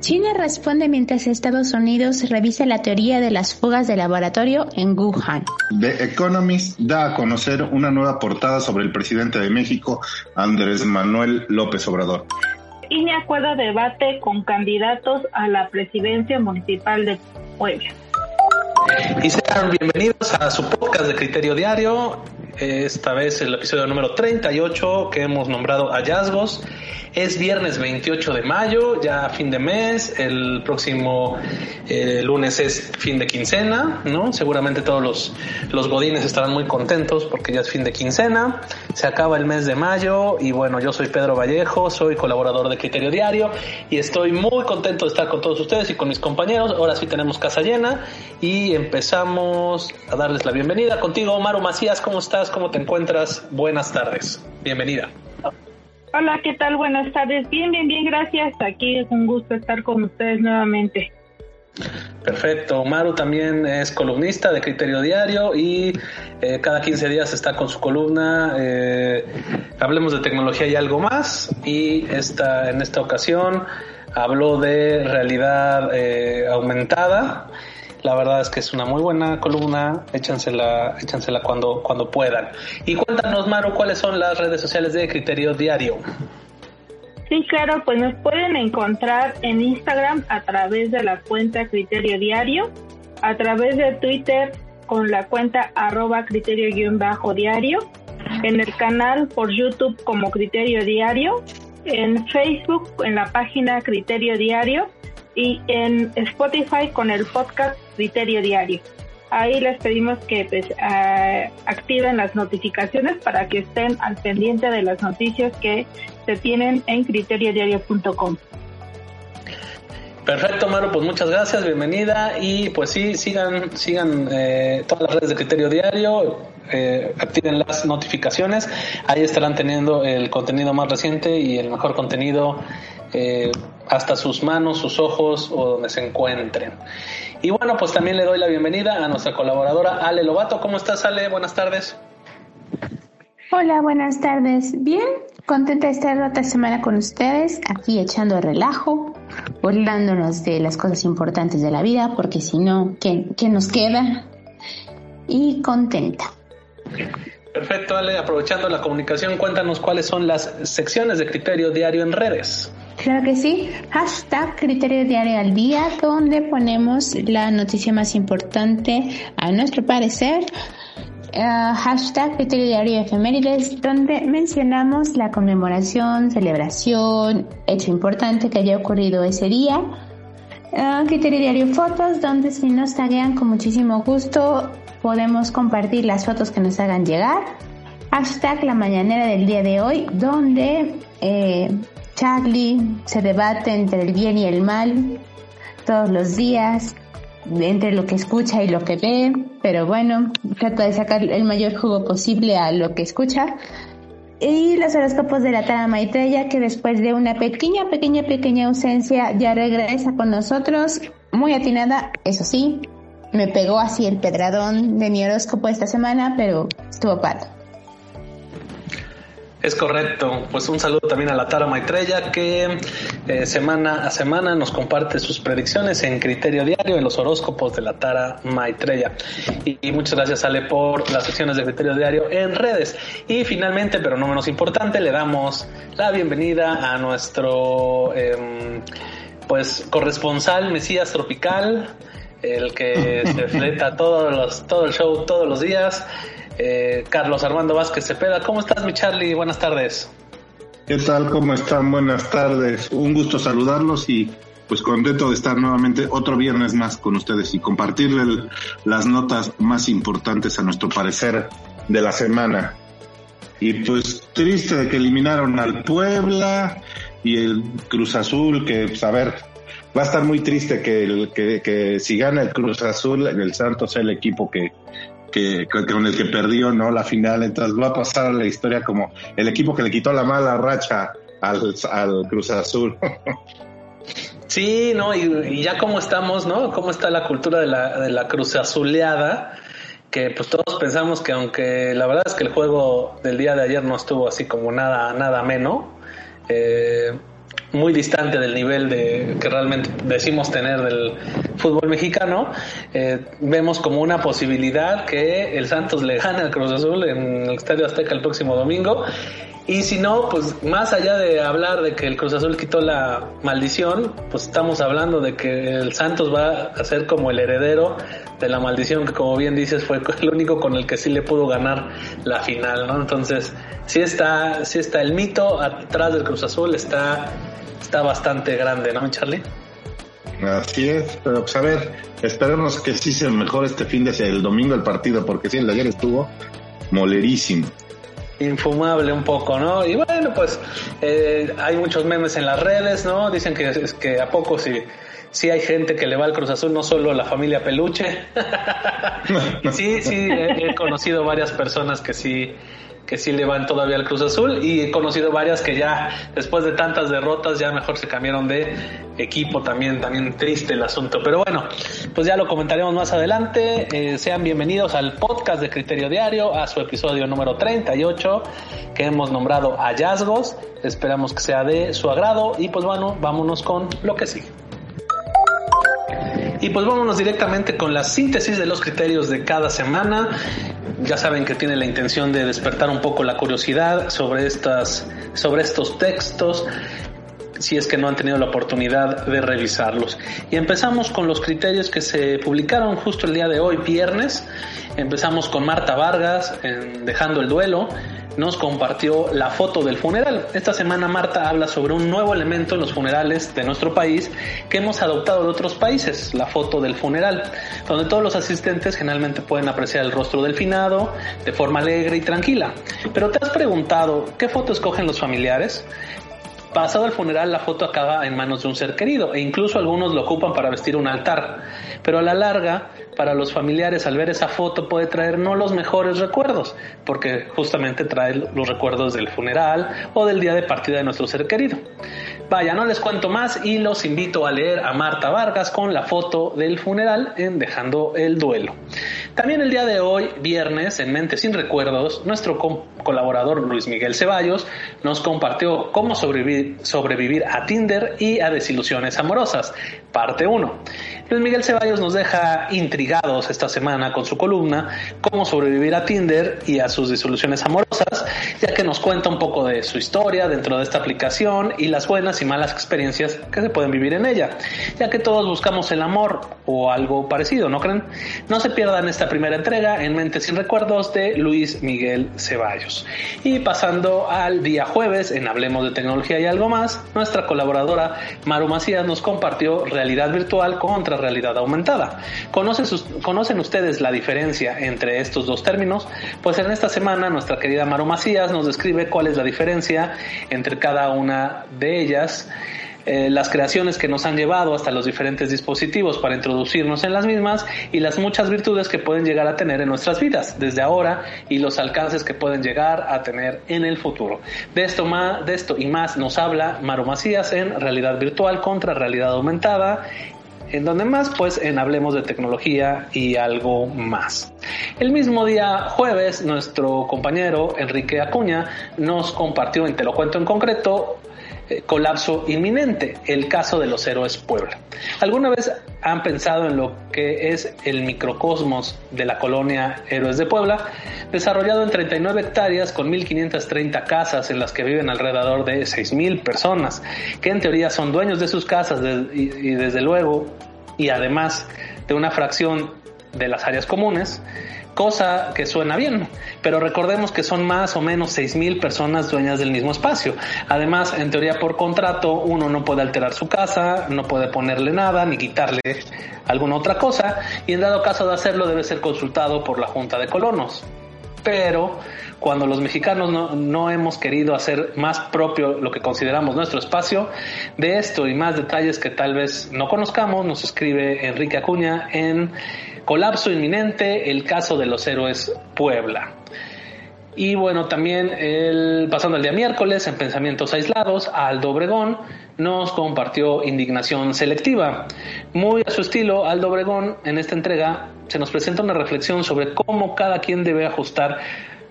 China responde mientras Estados Unidos revisa la teoría de las fugas de laboratorio en Wuhan. The Economist da a conocer una nueva portada sobre el presidente de México, Andrés Manuel López Obrador. INE acuerda debate con candidatos a la presidencia municipal de Puebla. Y sean bienvenidos a su podcast de Criterio Diario. Esta vez el episodio número 38 que hemos nombrado Hallazgos. Es viernes 28 de mayo, ya fin de mes. El próximo eh, lunes es fin de quincena, ¿no? Seguramente todos los, los godines estarán muy contentos porque ya es fin de quincena. Se acaba el mes de mayo y bueno, yo soy Pedro Vallejo, soy colaborador de Criterio Diario y estoy muy contento de estar con todos ustedes y con mis compañeros. Ahora sí tenemos casa llena y empezamos a darles la bienvenida. Contigo, Omar Macías, ¿cómo estás? ¿Cómo te encuentras? Buenas tardes. Bienvenida. Hola, ¿qué tal? Buenas tardes. Bien, bien, bien, gracias. Aquí es un gusto estar con ustedes nuevamente. Perfecto. Maru también es columnista de Criterio Diario y eh, cada 15 días está con su columna eh, Hablemos de tecnología y algo más. Y esta, en esta ocasión habló de realidad eh, aumentada la verdad es que es una muy buena columna, échansela, échansela cuando, cuando puedan. Y cuéntanos, Maru, cuáles son las redes sociales de Criterio Diario. Sí, claro, pues nos pueden encontrar en Instagram a través de la cuenta Criterio Diario, a través de Twitter con la cuenta arroba criterio-diario, en el canal por YouTube como Criterio Diario, en Facebook en la página Criterio Diario y en Spotify con el podcast Criterio Diario. Ahí les pedimos que pues, activen las notificaciones para que estén al pendiente de las noticias que se tienen en criteriodiario.com. Perfecto, Maru, pues muchas gracias, bienvenida y pues sí, sigan, sigan eh, todas las redes de Criterio Diario, eh, activen las notificaciones, ahí estarán teniendo el contenido más reciente y el mejor contenido eh, hasta sus manos, sus ojos o donde se encuentren. Y bueno, pues también le doy la bienvenida a nuestra colaboradora Ale Lobato. ¿Cómo estás, Ale? Buenas tardes. Hola, buenas tardes. Bien, contenta de estar otra semana con ustedes, aquí echando relajo, burlándonos de las cosas importantes de la vida, porque si no, ¿qué, ¿qué, nos queda? Y contenta. Perfecto, Ale. Aprovechando la comunicación, cuéntanos cuáles son las secciones de criterio diario en redes. Claro que sí. Hashtag Criterio Diario al Día, donde ponemos la noticia más importante a nuestro parecer. Uh, hashtag Criterio Diario Efemérides, donde mencionamos la conmemoración, celebración, hecho importante que haya ocurrido ese día. Uh, criterio Diario Fotos, donde si nos taguean con muchísimo gusto podemos compartir las fotos que nos hagan llegar. Hashtag La Mañanera del día de hoy, donde eh, Charlie se debate entre el bien y el mal todos los días, entre lo que escucha y lo que ve, pero bueno, trata de sacar el mayor jugo posible a lo que escucha. Y los horóscopos de la Tara Maitreya, que después de una pequeña, pequeña, pequeña ausencia ya regresa con nosotros, muy atinada, eso sí, me pegó así el pedradón de mi horóscopo esta semana, pero estuvo padre. Es correcto. Pues un saludo también a la Tara Maitreya que eh, semana a semana nos comparte sus predicciones en Criterio Diario en los horóscopos de la Tara Maitreya. Y, muchas gracias Ale por las secciones de Criterio Diario en redes. Y finalmente, pero no menos importante, le damos la bienvenida a nuestro em, pues corresponsal Mesías Tropical, el que se fleta todos los, todo el show todos los días. Eh, Carlos Armando Vázquez Cepeda. ¿Cómo estás, mi Charlie? Buenas tardes. ¿Qué tal? ¿Cómo están? Buenas tardes. Un gusto saludarlos y pues contento de estar nuevamente otro viernes más con ustedes y compartirle las notas más importantes a nuestro parecer de la semana. Y pues triste de que eliminaron al Puebla y el Cruz Azul, que pues a ver, va a estar muy triste que, que, que si gana el Cruz Azul, el Santos sea el equipo que, que, con el que perdió no la final. Entonces va a pasar a la historia como el equipo que le quitó la mala racha al, al Cruz Azul. Sí, no, y, ya cómo estamos, ¿no? Cómo está la cultura de la, de la Cruz Azuleada, que pues todos pensamos que aunque la verdad es que el juego del día de ayer no estuvo así como nada, nada menos, eh, muy distante del nivel de que realmente decimos tener del fútbol mexicano, eh, vemos como una posibilidad que el Santos le gane al Cruz Azul en el Estadio Azteca el próximo domingo y si no, pues más allá de hablar de que el Cruz Azul quitó la maldición, pues estamos hablando de que el Santos va a ser como el heredero de la maldición, que como bien dices fue el único con el que sí le pudo ganar la final, ¿no? Entonces, sí está, sí está el mito atrás del Cruz Azul, está, está bastante grande, ¿no, Charlie? Así es, pero pues a ver, esperemos que sí se mejore este fin de el domingo el partido, porque sí, el de ayer estuvo molerísimo infumable un poco, ¿no? Y bueno, pues eh, hay muchos memes en las redes, ¿no? Dicen que, es que a poco si, si hay gente que le va al Cruz Azul, no solo la familia Peluche. sí, sí, he, conocido varias personas que sí que sí le van todavía al Cruz Azul y he conocido varias que ya después de tantas derrotas ya mejor se cambiaron de equipo también, también triste el asunto. Pero bueno, pues ya lo comentaremos más adelante. Eh, sean bienvenidos al podcast de Criterio Diario, a su episodio número 38 que hemos nombrado Hallazgos. Esperamos que sea de su agrado y pues bueno, vámonos con lo que sigue. Y pues vámonos directamente con la síntesis de los criterios de cada semana. Ya saben que tiene la intención de despertar un poco la curiosidad sobre estas, sobre estos textos si es que no han tenido la oportunidad de revisarlos. Y empezamos con los criterios que se publicaron justo el día de hoy, viernes. Empezamos con Marta Vargas, en Dejando el Duelo, nos compartió la foto del funeral. Esta semana Marta habla sobre un nuevo elemento en los funerales de nuestro país que hemos adoptado de otros países, la foto del funeral, donde todos los asistentes generalmente pueden apreciar el rostro del finado de forma alegre y tranquila. Pero ¿te has preguntado qué foto escogen los familiares? Pasado el funeral, la foto acaba en manos de un ser querido e incluso algunos lo ocupan para vestir un altar. Pero a la larga, para los familiares, al ver esa foto puede traer no los mejores recuerdos, porque justamente trae los recuerdos del funeral o del día de partida de nuestro ser querido. Vaya, no les cuento más y los invito a leer a Marta Vargas con la foto del funeral en Dejando el Duelo. También el día de hoy, viernes, en Mente sin Recuerdos, nuestro colaborador Luis Miguel Ceballos nos compartió cómo sobrevivir, sobrevivir a Tinder y a desilusiones amorosas, parte 1. Luis Miguel Ceballos nos deja intrigados esta semana con su columna Cómo sobrevivir a Tinder y a sus disoluciones amorosas, ya que nos cuenta un poco de su historia dentro de esta aplicación y las buenas y malas experiencias que se pueden vivir en ella, ya que todos buscamos el amor o algo parecido, ¿no creen? No se pierdan esta primera entrega en Mentes sin Recuerdos de Luis Miguel Ceballos. Y pasando al día jueves en Hablemos de Tecnología y algo más, nuestra colaboradora Maru Macías nos compartió realidad virtual contra realidad aumentada. ¿Conocen ustedes la diferencia entre estos dos términos? Pues en esta semana nuestra querida Maru Macías nos describe cuál es la diferencia entre cada una de ellas. Eh, las creaciones que nos han llevado hasta los diferentes dispositivos para introducirnos en las mismas y las muchas virtudes que pueden llegar a tener en nuestras vidas desde ahora y los alcances que pueden llegar a tener en el futuro. De esto, más, de esto y más nos habla Maru Macías en Realidad Virtual contra Realidad Aumentada en donde más pues en Hablemos de Tecnología y algo más. El mismo día jueves nuestro compañero Enrique Acuña nos compartió en Te lo cuento en concreto colapso inminente, el caso de los héroes Puebla. ¿Alguna vez han pensado en lo que es el microcosmos de la colonia Héroes de Puebla, desarrollado en 39 hectáreas con 1.530 casas en las que viven alrededor de 6.000 personas, que en teoría son dueños de sus casas y desde luego, y además de una fracción de las áreas comunes, cosa que suena bien, pero recordemos que son más o menos 6.000 personas dueñas del mismo espacio. Además, en teoría por contrato, uno no puede alterar su casa, no puede ponerle nada ni quitarle alguna otra cosa, y en dado caso de hacerlo debe ser consultado por la Junta de Colonos. pero cuando los mexicanos no, hemos querido hacer más propio lo que consideramos nuestro espacio, de esto y más detalles que tal vez no conozcamos, nos escribe Enrique Acuña en Colapso inminente, el caso de los héroes Puebla. Y bueno, también el, pasando el día miércoles, en Pensamientos Aislados, Aldo Obregón nos compartió indignación selectiva. Muy a su estilo, Aldo Obregón en esta entrega se nos presenta una reflexión sobre cómo cada quien debe ajustar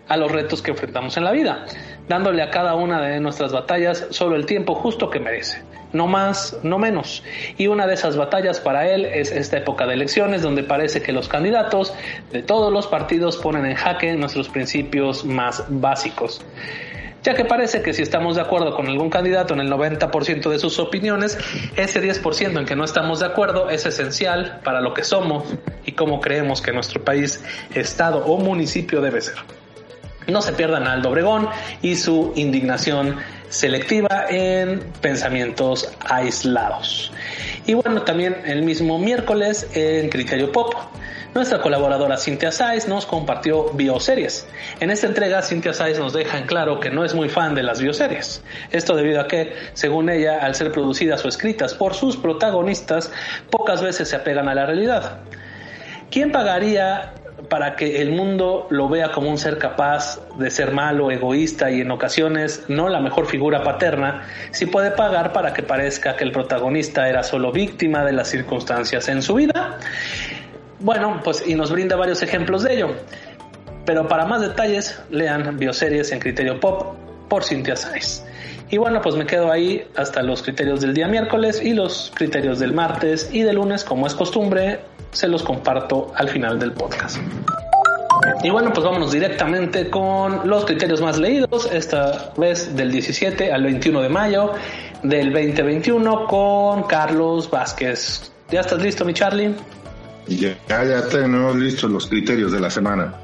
a los retos que enfrentamos en la vida, dándole a cada una de nuestras batallas solo el tiempo justo que merece, no más, no menos. Y una de esas batallas para él es esta época de elecciones donde parece que los candidatos de todos los partidos ponen en jaque nuestros principios más básicos ya que parece que si estamos de acuerdo con algún candidato en el 90% de sus opiniones, ese 10% en que no estamos de acuerdo es esencial para lo que somos y cómo creemos que nuestro país, estado o municipio debe ser. No se pierdan Aldo Obregón y su indignación selectiva en pensamientos aislados. Y bueno, también el mismo miércoles en Criterio Pop, nuestra colaboradora Cynthia Saiz nos compartió bioseries. En esta entrega, Cynthia Saiz nos deja en claro que no es muy fan de las bioseries. Esto debido a que, según ella, al ser producidas o escritas por sus protagonistas, pocas veces se apegan a la realidad. ¿Quién pagaría para que el mundo lo vea como un ser capaz de ser malo, egoísta y en ocasiones no la mejor figura paterna, si puede pagar para que parezca que el protagonista era solo víctima de las circunstancias en su vida. Bueno, pues y nos brinda varios ejemplos de ello. Pero para más detalles, lean bioseries en Criterio Pop por Cintia Sáez. Y bueno, pues me quedo ahí hasta los criterios del día miércoles y los criterios del martes y del lunes, como es costumbre, se los comparto al final del podcast. Y bueno, pues vámonos directamente con los criterios más leídos, esta vez del 17 al 21 de mayo del 2021 con Carlos Vázquez. ¿Ya estás listo, mi Charlie? Ya, ya tenemos listos los criterios de la semana.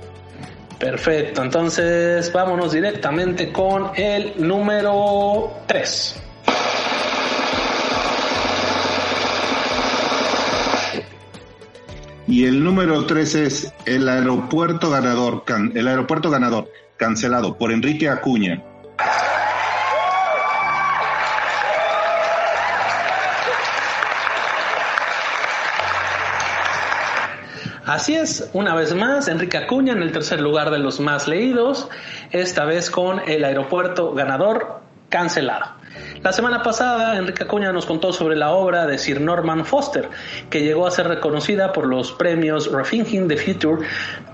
Perfecto, entonces vámonos directamente con el número 3. Y el número 3 es el aeropuerto ganador, el aeropuerto ganador, cancelado por Enrique Acuña. Así es, una vez más, Enrique Acuña en el tercer lugar de los más leídos, esta vez con el aeropuerto ganador cancelado. La semana pasada, Enrique Acuña nos contó sobre la obra de Sir Norman Foster, que llegó a ser reconocida por los premios Rethinking the Future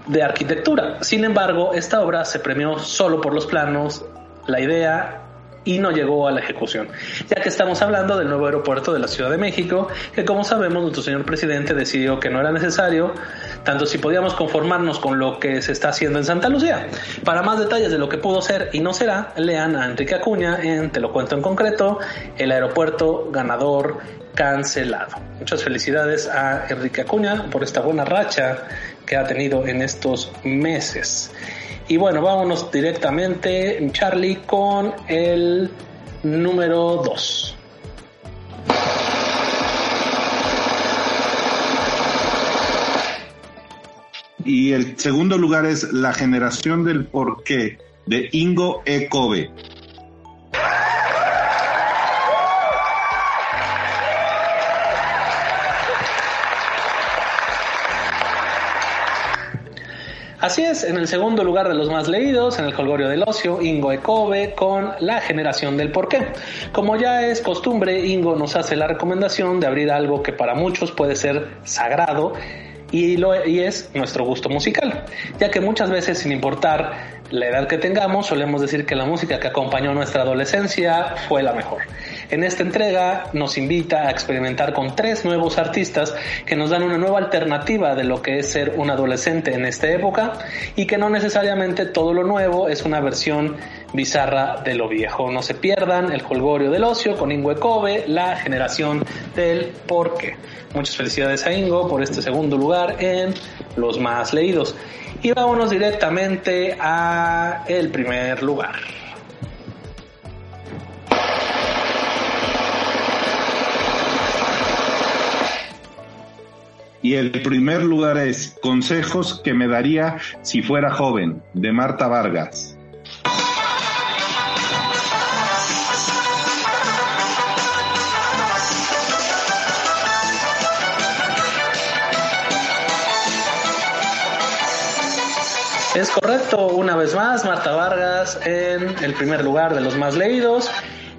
de arquitectura. Sin embargo, esta obra se premió solo por los planos, la idea y no llegó a la ejecución, ya que estamos hablando del nuevo aeropuerto de la Ciudad de México, que como sabemos nuestro señor presidente decidió que no era necesario, tanto si podíamos conformarnos con lo que se está haciendo en Santa Lucía. Para más detalles de lo que pudo ser y no será, lean a Enrique Acuña en Te lo cuento en concreto, el aeropuerto ganador cancelado. Muchas felicidades a Enrique Acuña por esta buena racha que ha tenido en estos meses. Y bueno, vámonos directamente, Charlie, con el número 2. Y el segundo lugar es La generación del porqué de Ingo E. Kobe. Así es, en el segundo lugar de los más leídos, en el Colgorio del Ocio, Ingo Ecobe con La generación del porqué. Como ya es costumbre, Ingo nos hace la recomendación de abrir algo que para muchos puede ser sagrado y, lo, y es nuestro gusto musical, ya que muchas veces sin importar la edad que tengamos, solemos decir que la música que acompañó nuestra adolescencia fue la mejor. En esta entrega nos invita a experimentar con tres nuevos artistas que nos dan una nueva alternativa de lo que es ser un adolescente en esta época y que no necesariamente todo lo nuevo es una versión bizarra de lo viejo. No se pierdan el colgorio del ocio con Ingo Kobe, la generación del porqué. Muchas felicidades a Ingo por este segundo lugar en los más leídos. Y vámonos directamente a el primer lugar. Y el primer lugar es Consejos que me daría si fuera joven, de Marta Vargas. Es correcto, una vez más, Marta Vargas en el primer lugar de los más leídos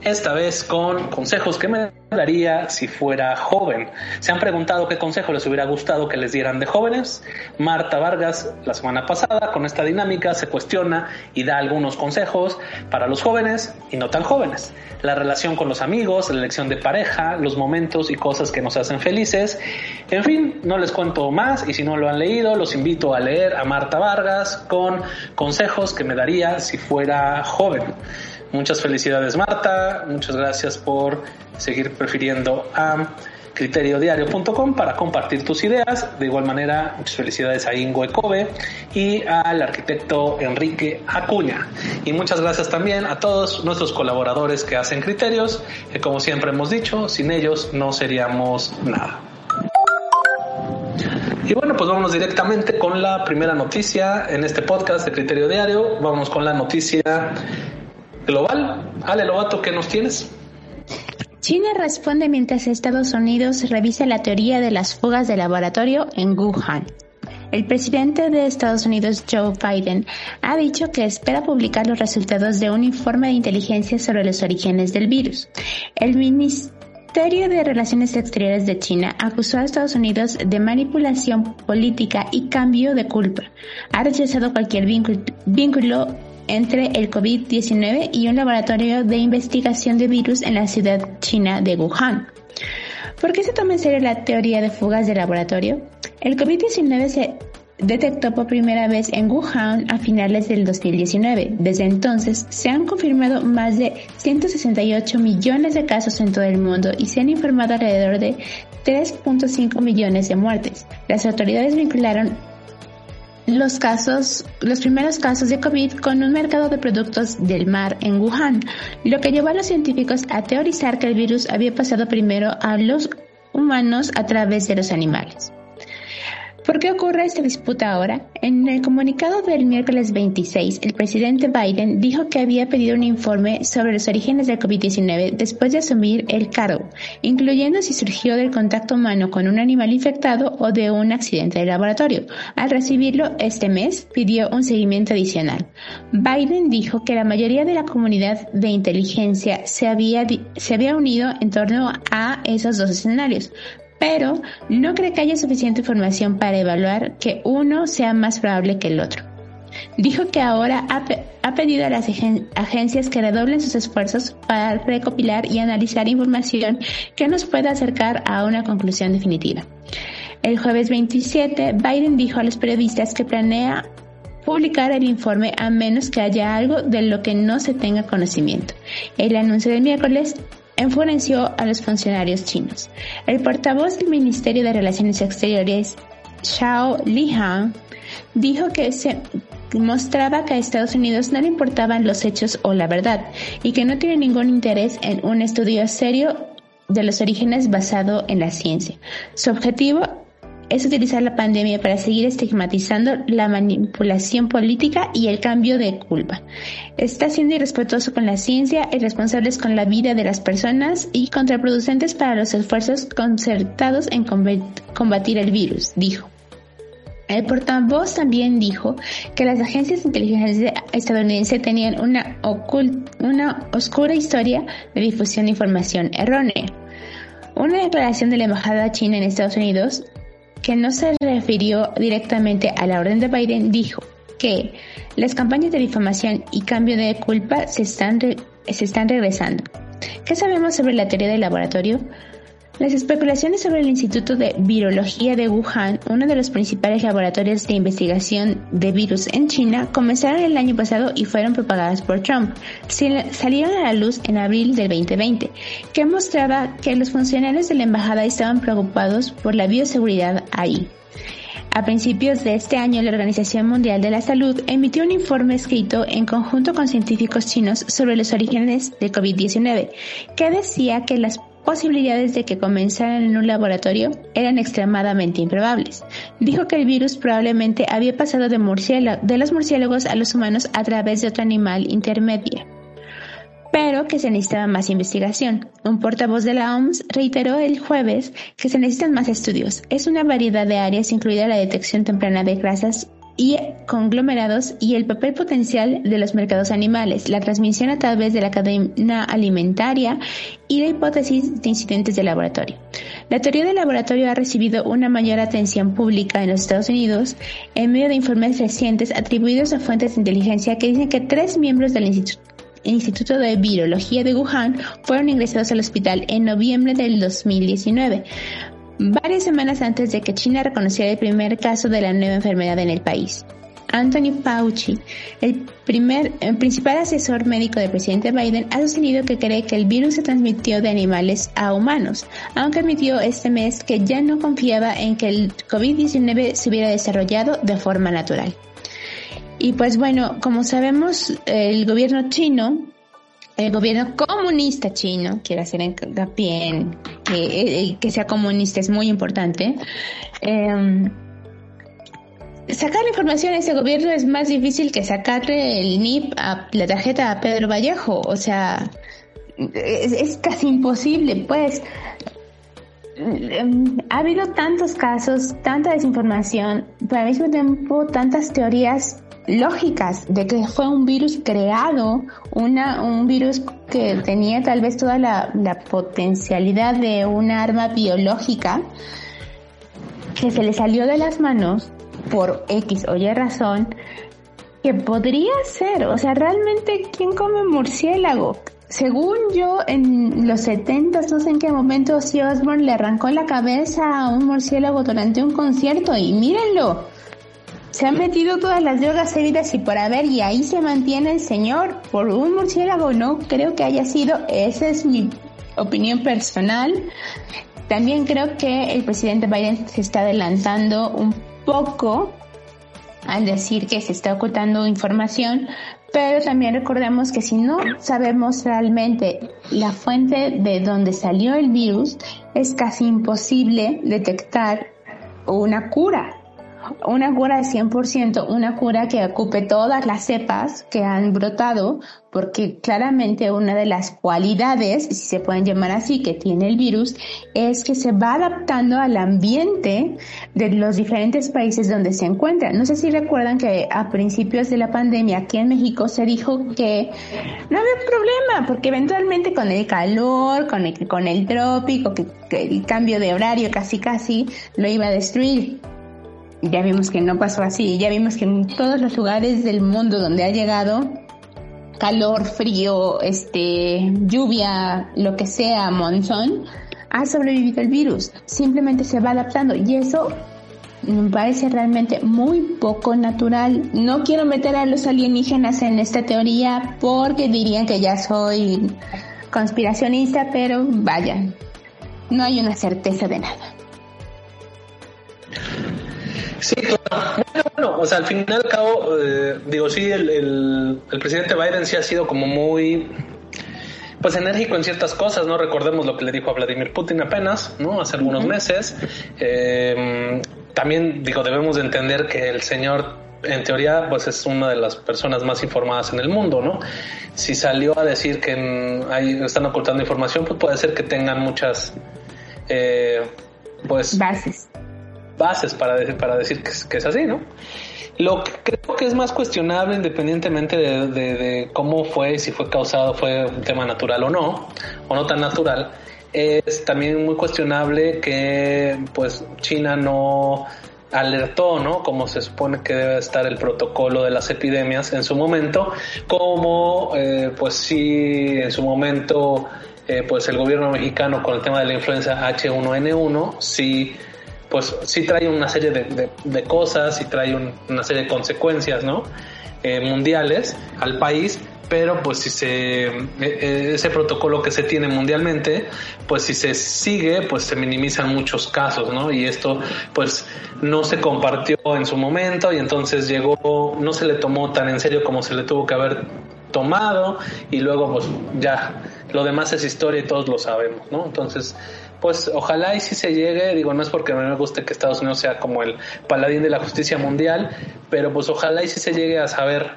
esta vez con consejos que me daría si fuera joven. Se han preguntado qué consejo les hubiera gustado que les dieran de jóvenes. Marta Vargas la semana pasada con esta dinámica se cuestiona y da algunos consejos para los jóvenes y no tan jóvenes. La relación con los amigos, la elección de pareja, los momentos y cosas que nos hacen felices. En fin, no les cuento más y si no lo han leído, los invito a leer a Marta Vargas con consejos que me daría si fuera joven. Muchas felicidades Marta, muchas gracias por seguir prefiriendo a criteriodiario.com para compartir tus ideas. De igual manera, muchas felicidades a Ingo Ecobe y al arquitecto Enrique Acuña. Y muchas gracias también a todos nuestros colaboradores que hacen criterios, que como siempre hemos dicho, sin ellos no seríamos nada. Y bueno, pues vamos directamente con la primera noticia en este podcast de Criterio Diario. Vamos con la noticia global. Ale Lobato, ¿qué nos tienes? China responde mientras Estados Unidos revisa la teoría de las fugas de laboratorio en Wuhan. El presidente de Estados Unidos, Joe Biden, ha dicho que espera publicar los resultados de un informe de inteligencia sobre los orígenes del virus. El Ministerio de Relaciones Exteriores de China acusó a Estados Unidos de manipulación política y cambio de culpa. Ha rechazado cualquier vínculo entre el COVID-19 y un laboratorio de investigación de virus en la ciudad china de Wuhan. ¿Por qué se toma en serio la teoría de fugas de laboratorio? El COVID-19 se detectó por primera vez en Wuhan a finales del 2019. Desde entonces se han confirmado más de 168 millones de casos en todo el mundo y se han informado alrededor de 3.5 millones de muertes. Las autoridades vincularon los casos, los primeros casos de COVID con un mercado de productos del mar en Wuhan, lo que llevó a los científicos a teorizar que el virus había pasado primero a los humanos a través de los animales. ¿Por qué ocurre esta disputa ahora? En el comunicado del miércoles 26, el presidente Biden dijo que había pedido un informe sobre los orígenes del COVID-19 después de asumir el cargo, incluyendo si surgió del contacto humano con un animal infectado o de un accidente de laboratorio. Al recibirlo este mes, pidió un seguimiento adicional. Biden dijo que la mayoría de la comunidad de inteligencia se había, se había unido en torno a esos dos escenarios, pero no cree que haya suficiente información para evaluar que uno sea más probable que el otro. Dijo que ahora ha, pedido a las agencias que redoblen sus esfuerzos para recopilar y analizar información que nos pueda acercar a una conclusión definitiva. El jueves 27, Biden dijo a los periodistas que planea publicar el informe a menos que haya algo de lo que no se tenga conocimiento. El anuncio del miércoles enfureció a los funcionarios chinos. El portavoz del Ministerio de Relaciones Exteriores, Xiao Lihan, dijo que se mostraba que a Estados Unidos no le importaban los hechos o la verdad y que no tiene ningún interés en un estudio serio de los orígenes basado en la ciencia. Su objetivo es utilizar la pandemia para seguir estigmatizando la manipulación política y el cambio de culpa. Está siendo irrespetuoso con la ciencia, irresponsables con la vida de las personas y contraproducentes para los esfuerzos concertados en combatir el virus, dijo. El portavoz también dijo que las agencias de inteligencia estadounidenses tenían una oscura historia de difusión de información errónea. Una declaración de la Embajada China en Estados Unidos que no se refirió directamente a la orden de Biden, dijo que las campañas de difamación y cambio de culpa se están, se están regresando. ¿Qué sabemos sobre la teoría del laboratorio? Las especulaciones sobre el Instituto de Virología de Wuhan, uno de los principales laboratorios de investigación de virus en China, comenzaron el año pasado y fueron propagadas por Trump. Salieron a la luz en abril del 2020, que mostraba que los funcionarios de la embajada estaban preocupados por la bioseguridad ahí. A principios de este año, la Organización Mundial de la Salud emitió un informe escrito en conjunto con científicos chinos sobre los orígenes de COVID-19, que decía que las posibilidades de que comenzaran en un laboratorio eran extremadamente improbables. Dijo que el virus probablemente había pasado de, los murciélagos a los humanos a través de otro animal intermedio pero que se necesitaba más investigación. Un portavoz de la OMS reiteró el jueves que se necesitan más estudios. Es una variedad de áreas, incluida la detección temprana de grasas y conglomerados y el papel potencial de los mercados animales, la transmisión a través de la cadena alimentaria y la hipótesis de incidentes de laboratorio. La teoría del laboratorio ha recibido una mayor atención pública en los Estados Unidos en medio de informes recientes atribuidos a fuentes de inteligencia que dicen que tres miembros del Instituto de Virología de Wuhan fueron ingresados al hospital en noviembre del 2019 varias semanas antes de que China reconociera el primer caso de la nueva enfermedad en el país. Anthony Fauci, el, primer, el principal asesor médico del presidente Biden, ha sostenido que cree que el virus se transmitió de animales a humanos, aunque admitió este mes que ya no confiaba en que el COVID-19 se hubiera desarrollado de forma natural. Y pues bueno, como sabemos, el gobierno chino el gobierno comunista chino, quiero hacer hincapié en que, que sea comunista es muy importante, eh, sacar la información a ese gobierno es más difícil que sacarle el NIP a la tarjeta a Pedro Vallejo, o sea, es, es casi imposible, pues. Em, ha habido tantos casos, tanta desinformación, pero al mismo tiempo tantas teorías lógicas de que fue un virus creado, una, un virus que tenía tal vez toda la, la potencialidad de un arma biológica que se le salió de las manos por X o Y razón, que podría ser, o sea, realmente, ¿quién come murciélago? Según yo, en los 70, no sé en qué momento, Ozzy Osbourne le arrancó la cabeza a un murciélago durante un concierto y mírenlo, se han metido todas las drogas seguidas y por haber y ahí se mantiene el señor por un murciélago. No creo que haya sido, esa es mi opinión personal. También creo que el presidente Biden se está adelantando un poco al decir que se está ocultando información, pero también recordemos que si no sabemos realmente la fuente de donde salió el virus, es casi imposible detectar una cura una cura de 100%, una cura que ocupe todas las cepas que han brotado, porque claramente una de las cualidades, si se pueden llamar así, que tiene el virus, es que se va adaptando al ambiente de los diferentes países donde se encuentra. No sé si recuerdan que a principios de la pandemia aquí en México se dijo que no había problema, porque eventualmente con el calor, con el, con el trópico, que el cambio de horario casi casi lo iba a destruir ya vimos que no pasó así, ya vimos que en todos los lugares del mundo donde ha llegado, calor, frío, este, lluvia, lo que sea, monzón, ha sobrevivido el virus. Simplemente se va adaptando y eso me parece realmente muy poco natural. No quiero meter a los alienígenas en esta teoría porque dirían que ya soy conspiracionista, pero vaya, no hay una certeza de nada. Sí, claro. Bueno, o sea, al fin y al cabo, eh, digo, sí, el, el, presidente Biden sí ha sido como muy pues enérgico en ciertas cosas, ¿no? Recordemos lo que le dijo a Vladimir Putin apenas, ¿no? Hace algunos meses. Eh, también, digo, debemos de entender que el señor, en teoría, pues es una de las personas más informadas en el mundo, ¿no? Si salió a decir que hay, están ocultando información, pues puede ser que tengan muchas, eh, pues... Bases bases para decir, para decir que es, así, ¿no? Lo que creo que es más cuestionable, independientemente de, cómo fue, si fue causado, fue un tema natural o no, o no tan natural, es también muy cuestionable que pues China no alertó, ¿no? Como se supone que debe estar el protocolo de las epidemias en su momento, como eh, pues sí en su momento eh, pues el gobierno mexicano con el tema de la influenza H1N1 sí pues sí trae una serie de, cosas y trae una serie de consecuencias, ¿no? Eh, mundiales al país, pero pues si se e, e, ese protocolo que se tiene mundialmente, pues si se sigue, pues se minimizan muchos casos, ¿no? Y esto pues no se compartió en su momento y entonces llegó, no se le tomó tan en serio como se le tuvo que haber tomado y luego pues ya lo demás es historia y todos lo sabemos, ¿no? Entonces, pues ojalá y si se llegue, digo, no es porque mí me guste que Estados Unidos sea como el paladín de la justicia mundial, pero pues ojalá y si se llegue a saber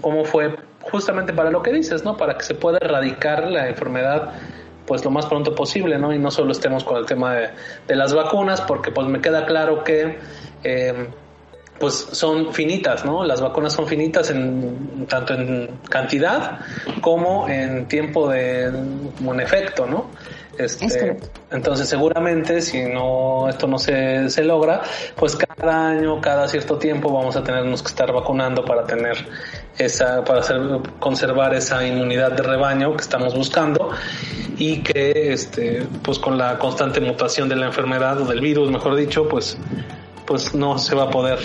cómo fue justamente para lo que dices, ¿no? Para que se pueda erradicar la enfermedad pues lo más pronto posible, ¿no? Y no solo estemos con el tema de, de las vacunas, porque pues me queda claro que eh, pues son finitas, ¿no? Las vacunas son finitas en tanto en cantidad como en tiempo de como en efecto, ¿no? Este, entonces seguramente si no esto no se, se logra, pues cada año, cada cierto tiempo vamos a tenernos que estar vacunando para tener esa, para hacer, conservar esa inmunidad de rebaño que estamos buscando y que este, pues con la constante mutación de la enfermedad o del virus, mejor dicho, pues, pues no se va a poder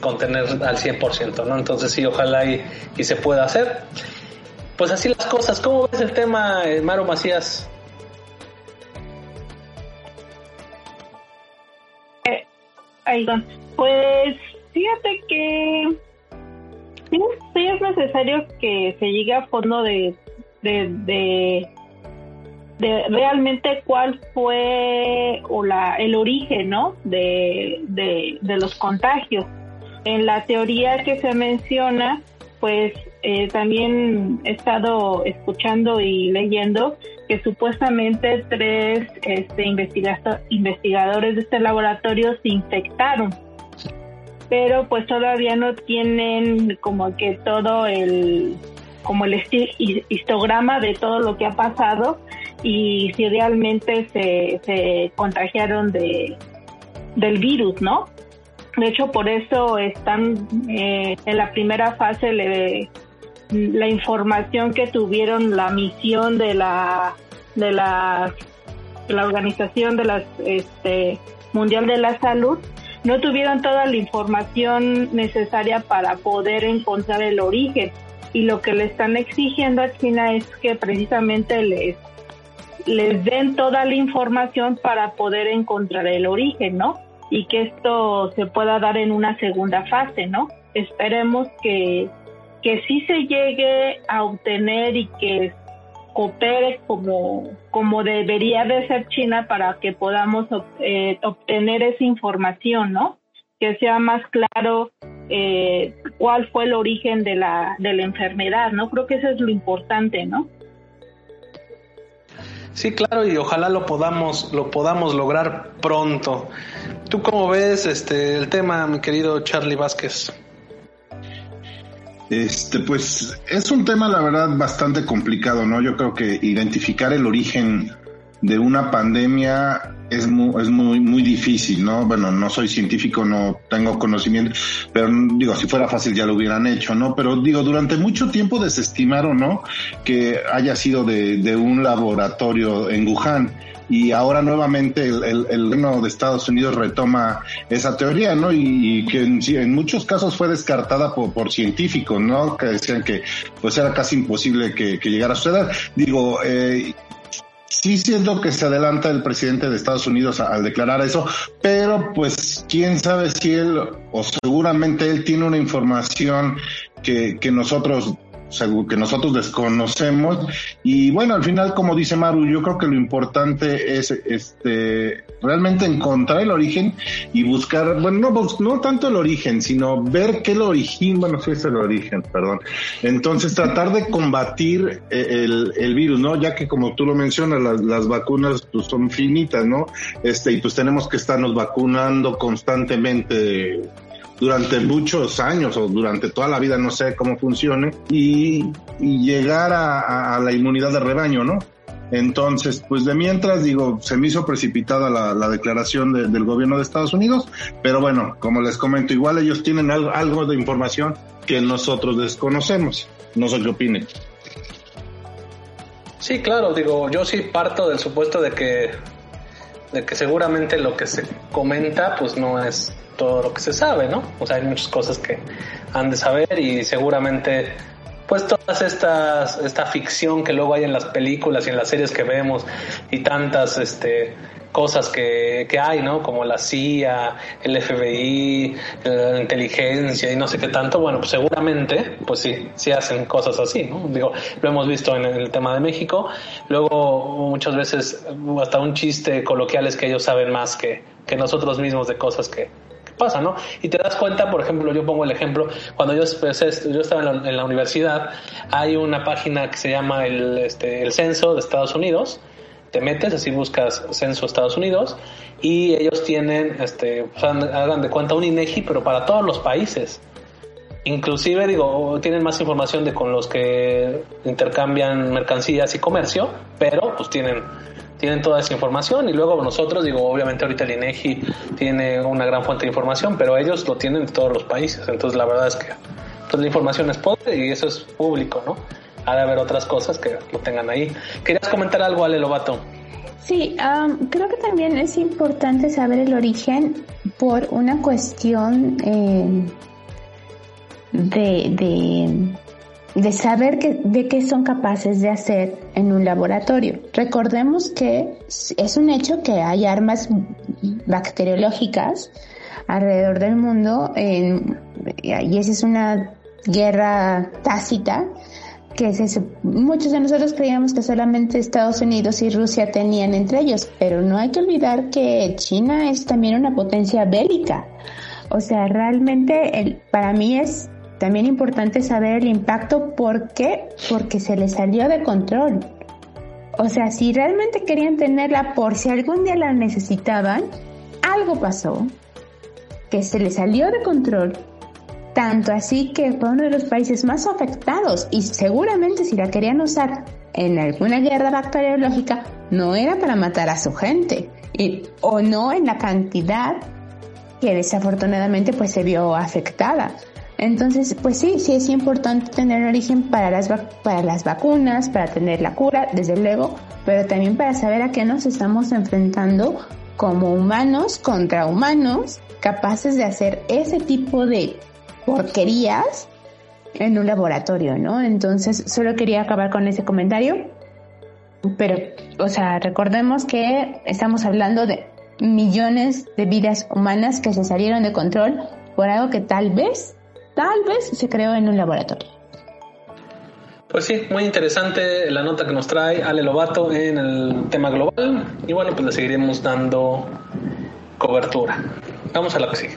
contener al 100%, ¿no? Entonces sí, ojalá y, y se pueda hacer. Pues así las cosas. ¿Cómo ves el tema, eh, Maro Macías? Pues fíjate que sí, es necesario que se llegue a fondo de, de, realmente cuál fue o la, el origen ¿no? de, de los contagios. En la teoría que se menciona, pues eh, también he estado escuchando y leyendo que supuestamente tres este, investigadores de este laboratorio se infectaron, pero pues todavía no tienen como que todo el como el histograma de todo lo que ha pasado y si realmente se, se contagiaron de del virus, ¿no? De hecho, por eso están eh, en la primera fase le, la información que tuvieron la misión de la de la, organización de las este, mundial de la salud no tuvieron toda la información necesaria para poder encontrar el origen y lo que le están exigiendo a China es que precisamente les les den toda la información para poder encontrar el origen, ¿no? Y que esto se pueda dar en una segunda fase, ¿no? Esperemos que que sí se llegue a obtener y que coopere como, como debería de ser China para que podamos eh, obtener esa información, ¿no? Que sea más claro eh, cuál fue el origen de la, de la enfermedad, ¿no? Creo que eso es lo importante, ¿no? Sí, claro, y ojalá lo podamos, lo podamos lograr pronto. ¿Tú cómo ves este el tema, mi querido Charlie Vázquez? Este, pues es un tema, la verdad, bastante complicado, ¿no? Yo creo que identificar el origen de una pandemia es muy, es muy, muy difícil, ¿no? Bueno, no soy científico, no tengo conocimiento, pero digo, si fuera fácil ya lo hubieran hecho, ¿no? Pero digo, durante mucho tiempo desestimaron, ¿no? Que haya sido de, de un laboratorio en Wuhan y ahora nuevamente el, el, gobierno de Estados Unidos retoma esa teoría, ¿no? Y, que en, muchos casos fue descartada por, por, científicos, ¿no? Que decían que pues era casi imposible que, que llegara a suceder. Digo, eh, sí siento que se adelanta el presidente de Estados Unidos al declarar eso, pero pues quién sabe si él o seguramente él tiene una información que, que nosotros que nosotros desconocemos. Y bueno, al final, como dice Maru, yo creo que lo importante es este realmente encontrar el origen y buscar, bueno, no, no tanto el origen, sino ver qué el origen, bueno, sí es el origen, perdón. Entonces, tratar de combatir eh, el, el virus, ¿no? Ya que como tú lo mencionas, las, las vacunas pues, son finitas, ¿no? Este, y pues tenemos que estarnos vacunando constantemente durante muchos años o durante toda la vida, no sé cómo funcione, y, llegar a, la inmunidad de rebaño, ¿no? Entonces, pues de mientras, digo, se me hizo precipitada la, declaración del gobierno de Estados Unidos, pero bueno, como les comento, igual ellos tienen algo, algo de información que nosotros desconocemos. No sé qué opinen. Sí, claro, digo, yo sí parto del supuesto de que, de que seguramente lo que se comenta, pues no es lo que se sabe, ¿no? O sea, hay muchas cosas que han de saber y seguramente pues todas estas esta ficción que luego hay en las películas y en las series que vemos y tantas este cosas que, que hay, ¿no? Como la CIA, el FBI, la inteligencia y no sé qué tanto, bueno, pues seguramente, pues sí, sí hacen cosas así, ¿no? Digo, lo hemos visto en el tema de México, luego muchas veces hasta un chiste coloquial es que ellos saben más que, que nosotros mismos de cosas que, pasa, ¿no? Y te das cuenta, por ejemplo, yo pongo el ejemplo, cuando yo, yo estaba en la, universidad, hay una página que se llama el, este, el Censo de Estados Unidos, te metes, así buscas Censo Estados Unidos, y ellos tienen, este, hagan de cuenta un INEGI, pero para todos los países. Inclusive, digo, tienen más información de con los que intercambian mercancías y comercio, pero pues tienen tienen toda esa información y luego nosotros, digo, obviamente ahorita el INEGI tiene una gran fuente de información, pero ellos lo tienen de todos los países, entonces la verdad es que pues, la información es pobre y eso es público, ¿no? Ha de haber otras cosas que lo tengan ahí. ¿Querías comentar algo, Ale Lobato? Sí, creo que también es importante saber el origen por una cuestión eh, de de saber que, de qué son capaces de hacer en un laboratorio. Recordemos que es un hecho que hay armas bacteriológicas alrededor del mundo y esa es una guerra tácita que muchos de nosotros creíamos que solamente Estados Unidos y Rusia tenían entre ellos, pero no hay que olvidar que China es también una potencia bélica. O sea, realmente el, para mí es también importante saber el impacto. ¿Por qué? Porque se les salió de control. O sea, si realmente querían tenerla por si algún día la necesitaban, algo pasó que se les salió de control. Tanto así que fue uno de los países más afectados y seguramente si la querían usar en alguna guerra bacteriológica no era para matar a su gente y, o no en la cantidad que desafortunadamente pues se vio afectada. Entonces, pues sí, sí es importante tener origen para las, para las vacunas, para tener la cura, desde luego, pero también para saber a qué nos estamos enfrentando como humanos contra humanos, capaces de hacer ese tipo de porquerías en un laboratorio, ¿no? Entonces, solo quería acabar con ese comentario, pero, o sea, recordemos que estamos hablando de millones de vidas humanas que se salieron de control por algo que tal vez tal vez se creó en un laboratorio. Pues sí, muy interesante la nota que nos trae Ale Lobato en el tema global y bueno, pues le seguiremos dando cobertura. Vamos a la que sigue.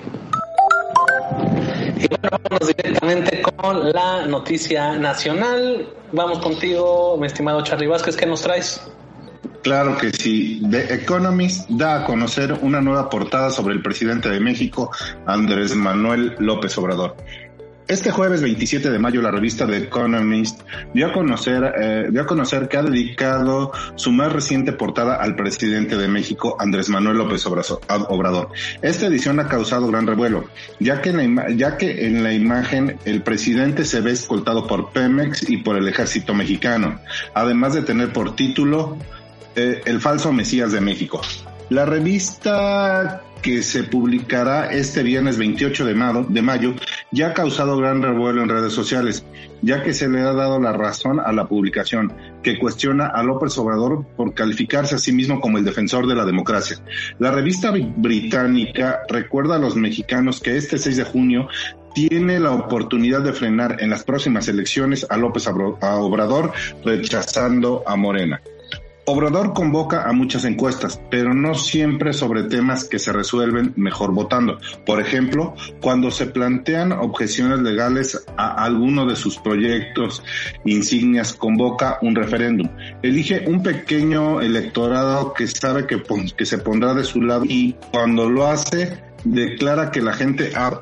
Y bueno, vamos directamente con la noticia nacional. Vamos contigo, mi estimado Charlie Vázquez, ¿qué nos traes? Claro que sí. The Economist da a conocer una nueva portada sobre el presidente de México, Andrés Manuel López Obrador. Este jueves 27 de mayo la revista The Economist dio a conocer, eh, dio a conocer que ha dedicado su más reciente portada al presidente de México, Andrés Manuel López Obrador. Esta edición ha causado gran revuelo, ya que, en la, ya que en la imagen el presidente se ve escoltado por Pemex y por el ejército mexicano, además de tener por título eh, El falso Mesías de México. La revista que se publicará este viernes 28 de, mayo ya ha causado gran revuelo en redes sociales, ya que se le ha dado la razón a la publicación, que cuestiona a López Obrador por calificarse a sí mismo como el defensor de la democracia. La revista británica recuerda a los mexicanos que este 6 de junio tiene la oportunidad de frenar en las próximas elecciones a López Obrador rechazando a Morena. Obrador convoca a muchas encuestas, pero no siempre sobre temas que se resuelven mejor votando. Por ejemplo, cuando se plantean objeciones legales a alguno de sus proyectos insignias, convoca un referéndum. Elige un pequeño electorado que sabe que, que se pondrá de su lado y cuando lo hace, declara que la gente ha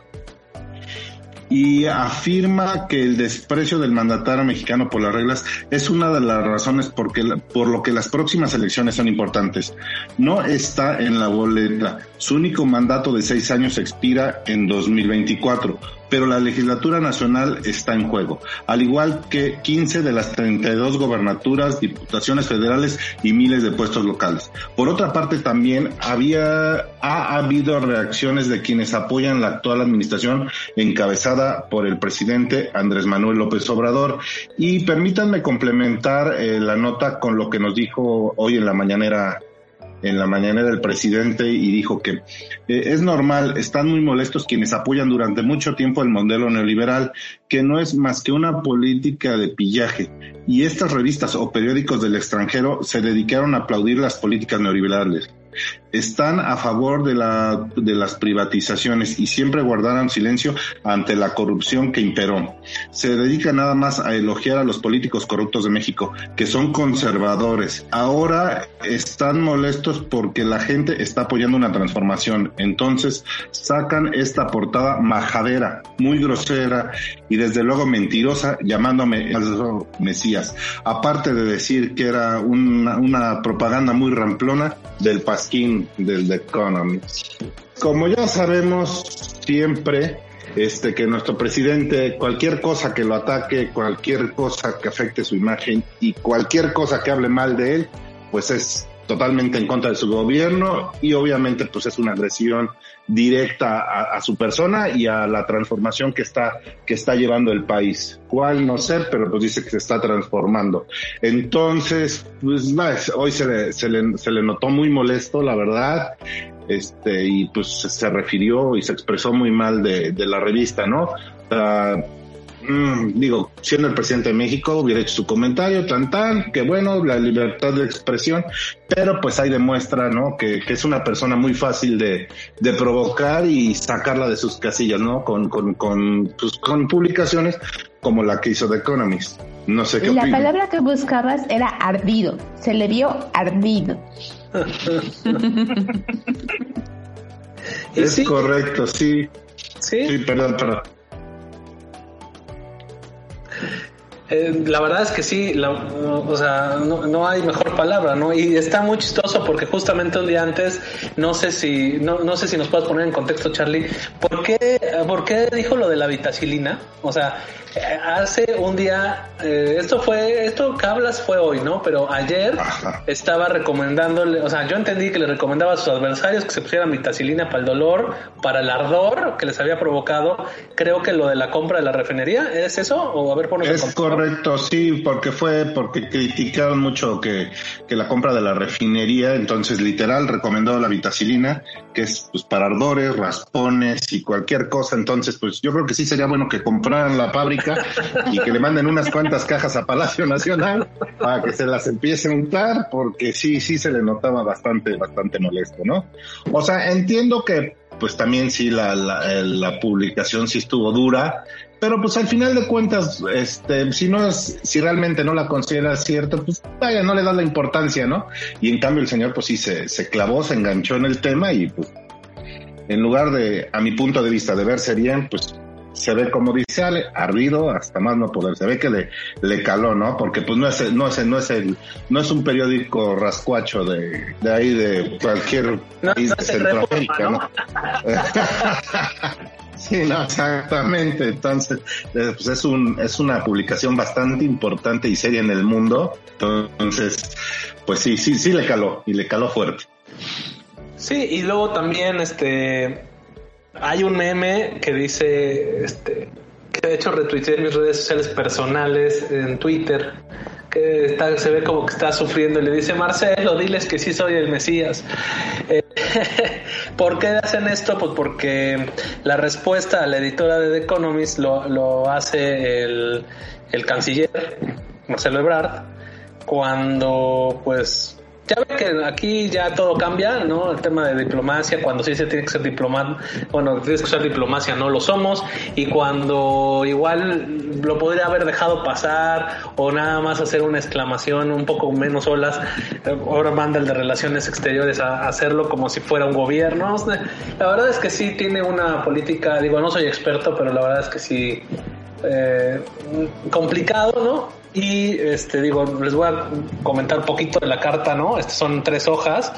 y afirma que el desprecio del mandatario mexicano por las reglas es una de las razones por, por lo que las próximas elecciones son importantes. No está en la boleta. Su único mandato de seis años expira en 2024 pero la legislatura nacional está en juego, al igual que 15 de las 32 gobernaturas, diputaciones federales y miles de puestos locales. Por otra parte, también había, ha habido reacciones de quienes apoyan la actual administración encabezada por el presidente Andrés Manuel López Obrador. Y permítanme complementar eh, la nota con lo que nos dijo hoy en la mañanera en la mañana del presidente y dijo que eh, es normal, están muy molestos quienes apoyan durante mucho tiempo el modelo neoliberal, que no es más que una política de pillaje. Y estas revistas o periódicos del extranjero se dedicaron a aplaudir las políticas neoliberales están a favor de, la, de las privatizaciones y siempre guardaron silencio ante la corrupción que imperó. Se dedica nada más a elogiar a los políticos corruptos de México, que son conservadores. Ahora están molestos porque la gente está apoyando una transformación. Entonces sacan esta portada majadera, muy grosera y desde luego mentirosa, llamándome Mesías. Aparte de decir que era una, una propaganda muy ramplona del pasquín del The Economist. Como ya sabemos siempre, este, que nuestro presidente, cualquier cosa que lo ataque, cualquier cosa que afecte su imagen y cualquier cosa que hable mal de él, pues es totalmente en contra de su gobierno y obviamente pues es una agresión directa a, su persona y a la transformación que está que está llevando el país. ¿Cuál no sé, pero pues dice que se está transformando. Entonces, pues hoy se le, se le, notó muy molesto, la verdad, este y pues se refirió y se expresó muy mal de, de la revista, ¿no? Mm, digo, siendo el presidente de México, hubiera hecho su comentario, tan tan, que bueno, la libertad de expresión, pero pues ahí demuestra, ¿no? Que, es una persona muy fácil de, de, provocar y sacarla de sus casillas, ¿no? Con, con, con, pues, con publicaciones como la que hizo The Economist. No sé qué La palabra que buscabas era ardido, se le vio ardido. es correcto, sí. Sí. Sí, perdón, perdón. Eh, la verdad es que sí, o sea, no, hay mejor palabra, ¿no? Y está muy chistoso porque justamente un día antes, no sé si, no, no sé si nos puedes poner en contexto, Charlie, ¿por qué, ¿por qué dijo lo de la vitacilina? O sea, hace un día, eh, esto fue, esto que hablas fue hoy, ¿no? Pero ayer estaba recomendándole, o sea, yo entendí que le recomendaba a sus adversarios que se pusieran vitacilina para el dolor, para el ardor que les había provocado. Creo que lo de la compra de la refinería, ¿es eso? O a ver, Es correcto, sí, porque fue, porque criticaron mucho que, que la compra de la refinería, entonces literal recomendó la vitacilina, que es pues para ardores, raspones y cualquier cosa. Entonces, pues yo creo que sí sería bueno que compraran la fábrica y que le manden unas cuantas cajas a Palacio Nacional para que se las empiece a untar, porque sí, sí se le notaba bastante, bastante molesto, ¿no? O sea, entiendo que pues también sí la, la, publicación sí estuvo dura, pero pues al final de cuentas, este, si no es, si realmente no la consideras cierto, pues vaya, no le da la importancia, ¿no? Y en cambio el señor pues sí se, se clavó, se enganchó en el tema y pues en lugar de, a mi punto de vista, de verse bien, pues se ve como dice Ale, ardido hasta más no poder, se ve que le, le caló, ¿no? Porque pues no es, no es, no es el, no es un periódico rascuacho de, de ahí de cualquier país de Centroamérica, ¿no? sí, no, exactamente. Entonces, eh, pues es un, es una publicación bastante importante y seria en el mundo. Entonces, pues sí, sí, sí le caló, y le caló fuerte. Sí, y luego también, este, hay un meme que dice, este, que de hecho retuiteé en mis redes sociales personales, en Twitter, que se ve como que está sufriendo y le dice, Marcelo, diles que sí soy el Mesías. Eh, ¿Por qué hacen esto? Pues porque la respuesta a la editora de The Economist lo, lo hace el, el canciller, Marcelo Ebrard, cuando pues ya ve que aquí ya todo cambia, ¿no? El tema de diplomacia, cuando sí se tiene que ser diplomacia, bueno, tienes que ser diplomacia, no lo somos, y cuando igual lo podría haber dejado pasar o nada más hacer una exclamación un poco menos olas, ahora manda el de relaciones exteriores a hacerlo como si fuera un gobierno. La verdad es que sí tiene una política, digo, no soy experto, pero la verdad es que sí, eh, complicado, ¿no? Y este digo, les voy a comentar un poquito de la carta, ¿no? Estas son tres hojas.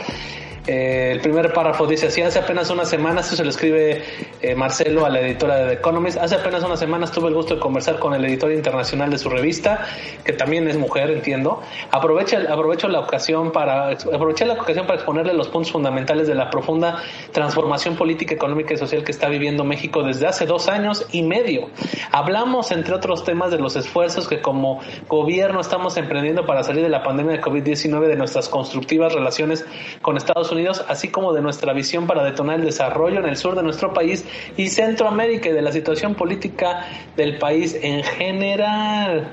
Eh, el primer párrafo dice así, hace apenas unas semanas, esto se lo escribe eh, Marcelo a la editora de The Economist, hace apenas unas semanas tuve el gusto de conversar con el editor internacional de su revista, que también es mujer, entiendo. Aprovecha, aprovecho la ocasión para, aproveché la ocasión para exponerle los puntos fundamentales de la profunda transformación política, económica y social que está viviendo México desde hace dos años y medio. Hablamos, entre otros temas, de los esfuerzos que como gobierno estamos emprendiendo para salir de la pandemia de COVID-19, de nuestras constructivas relaciones con Estados Unidos, así como de nuestra visión para detonar el desarrollo en el sur de nuestro país y Centroamérica y de la situación política del país en general.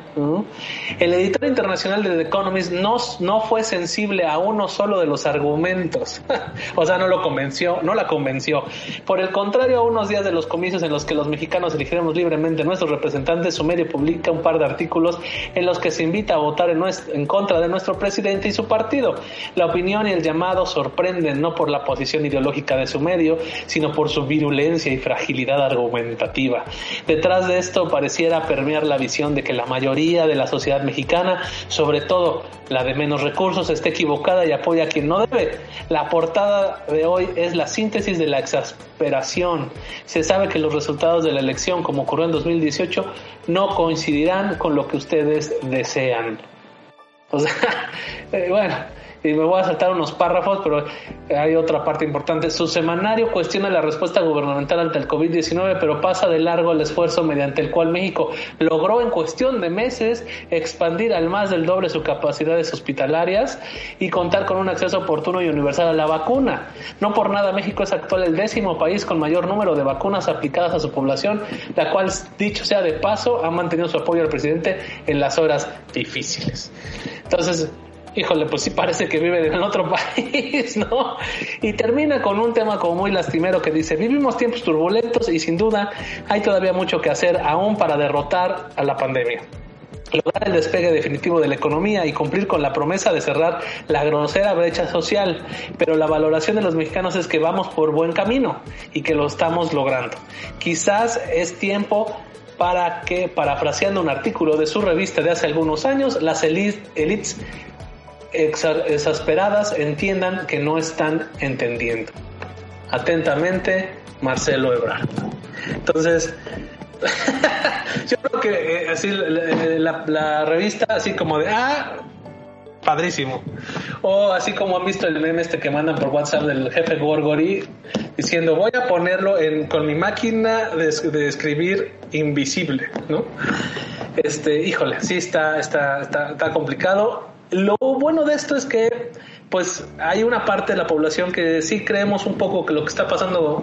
El editor internacional de The Economist no, no fue sensible a uno solo de los argumentos, o sea, no lo convenció, no la convenció. Por el contrario, a unos días de los comicios en los que los mexicanos elegiremos libremente nuestros representantes, su medio publica un par de artículos en los que se invita a votar en, en contra de nuestro presidente y su partido. La opinión y el llamado no por la posición ideológica de su medio, sino por su virulencia y fragilidad argumentativa. Detrás de esto pareciera permear la visión de que la mayoría de la sociedad mexicana, sobre todo la de menos recursos, está equivocada y apoya a quien no debe. La portada de hoy es la síntesis de la exasperación. Se sabe que los resultados de la elección, como ocurrió en 2018, no coincidirán con lo que ustedes desean. O sea, eh, bueno, y me voy a saltar unos párrafos, pero hay otra parte importante. Su semanario cuestiona la respuesta gubernamental ante el COVID-19, pero pasa de largo el esfuerzo mediante el cual México logró en cuestión de meses expandir al más del doble sus capacidades hospitalarias y contar con un acceso oportuno y universal a la vacuna. No por nada México es actual el décimo país con mayor número de vacunas aplicadas a su población, la cual, dicho sea de paso, ha mantenido su apoyo al presidente en las horas difíciles. Entonces, híjole, pues sí parece que vive en otro país, ¿no? Y termina con un tema como muy lastimero que dice, vivimos tiempos turbulentos y sin duda hay todavía mucho que hacer aún para derrotar a la pandemia lograr el despegue definitivo de la economía y cumplir con la promesa de cerrar la grosera brecha social, pero la valoración de los mexicanos es que vamos por buen camino y que lo estamos logrando. Quizás es tiempo para que, parafraseando un artículo de su revista de hace algunos años, las elites exasperadas entiendan que no están entendiendo. Atentamente, Marcelo Ebrard. Entonces, yo creo que eh, así la, revista, así como de, ah, padrísimo. O así como han visto el meme este que mandan por WhatsApp del jefe Gorgori diciendo, voy a ponerlo en, con mi máquina de, escribir invisible, ¿no? Este, híjole, sí está, está, está complicado lo bueno de esto es que pues hay una parte de la población que sí creemos un poco que lo que está pasando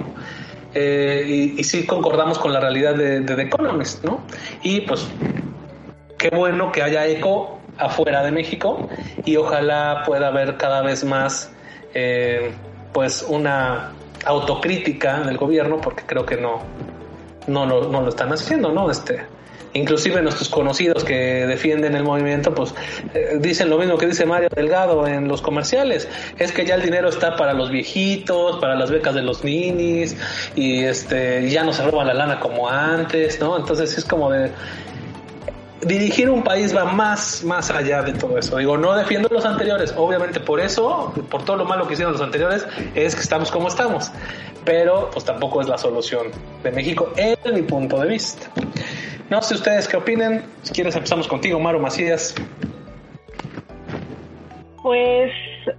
eh, y, sí concordamos con la realidad de, The Economist, ¿no? Y pues qué bueno que haya eco afuera de México y ojalá pueda haber cada vez más eh, pues una autocrítica del gobierno porque creo que no no lo, no lo están haciendo, ¿no? Este inclusive nuestros conocidos que defienden el movimiento, pues eh, dicen lo mismo que dice Mario Delgado en los comerciales, es que ya el dinero está para los viejitos, para las becas de los ninis, y este ya no se roba la lana como antes, ¿no? Entonces es como de dirigir un país va más, más allá de todo eso. Digo, no defiendo los anteriores, obviamente por eso, por todo lo malo que hicieron los anteriores, es que estamos como estamos. Pero pues tampoco es la solución de México en mi punto de vista. No sé ustedes qué opinen. Si quieres empezamos contigo, Maro Macías. Pues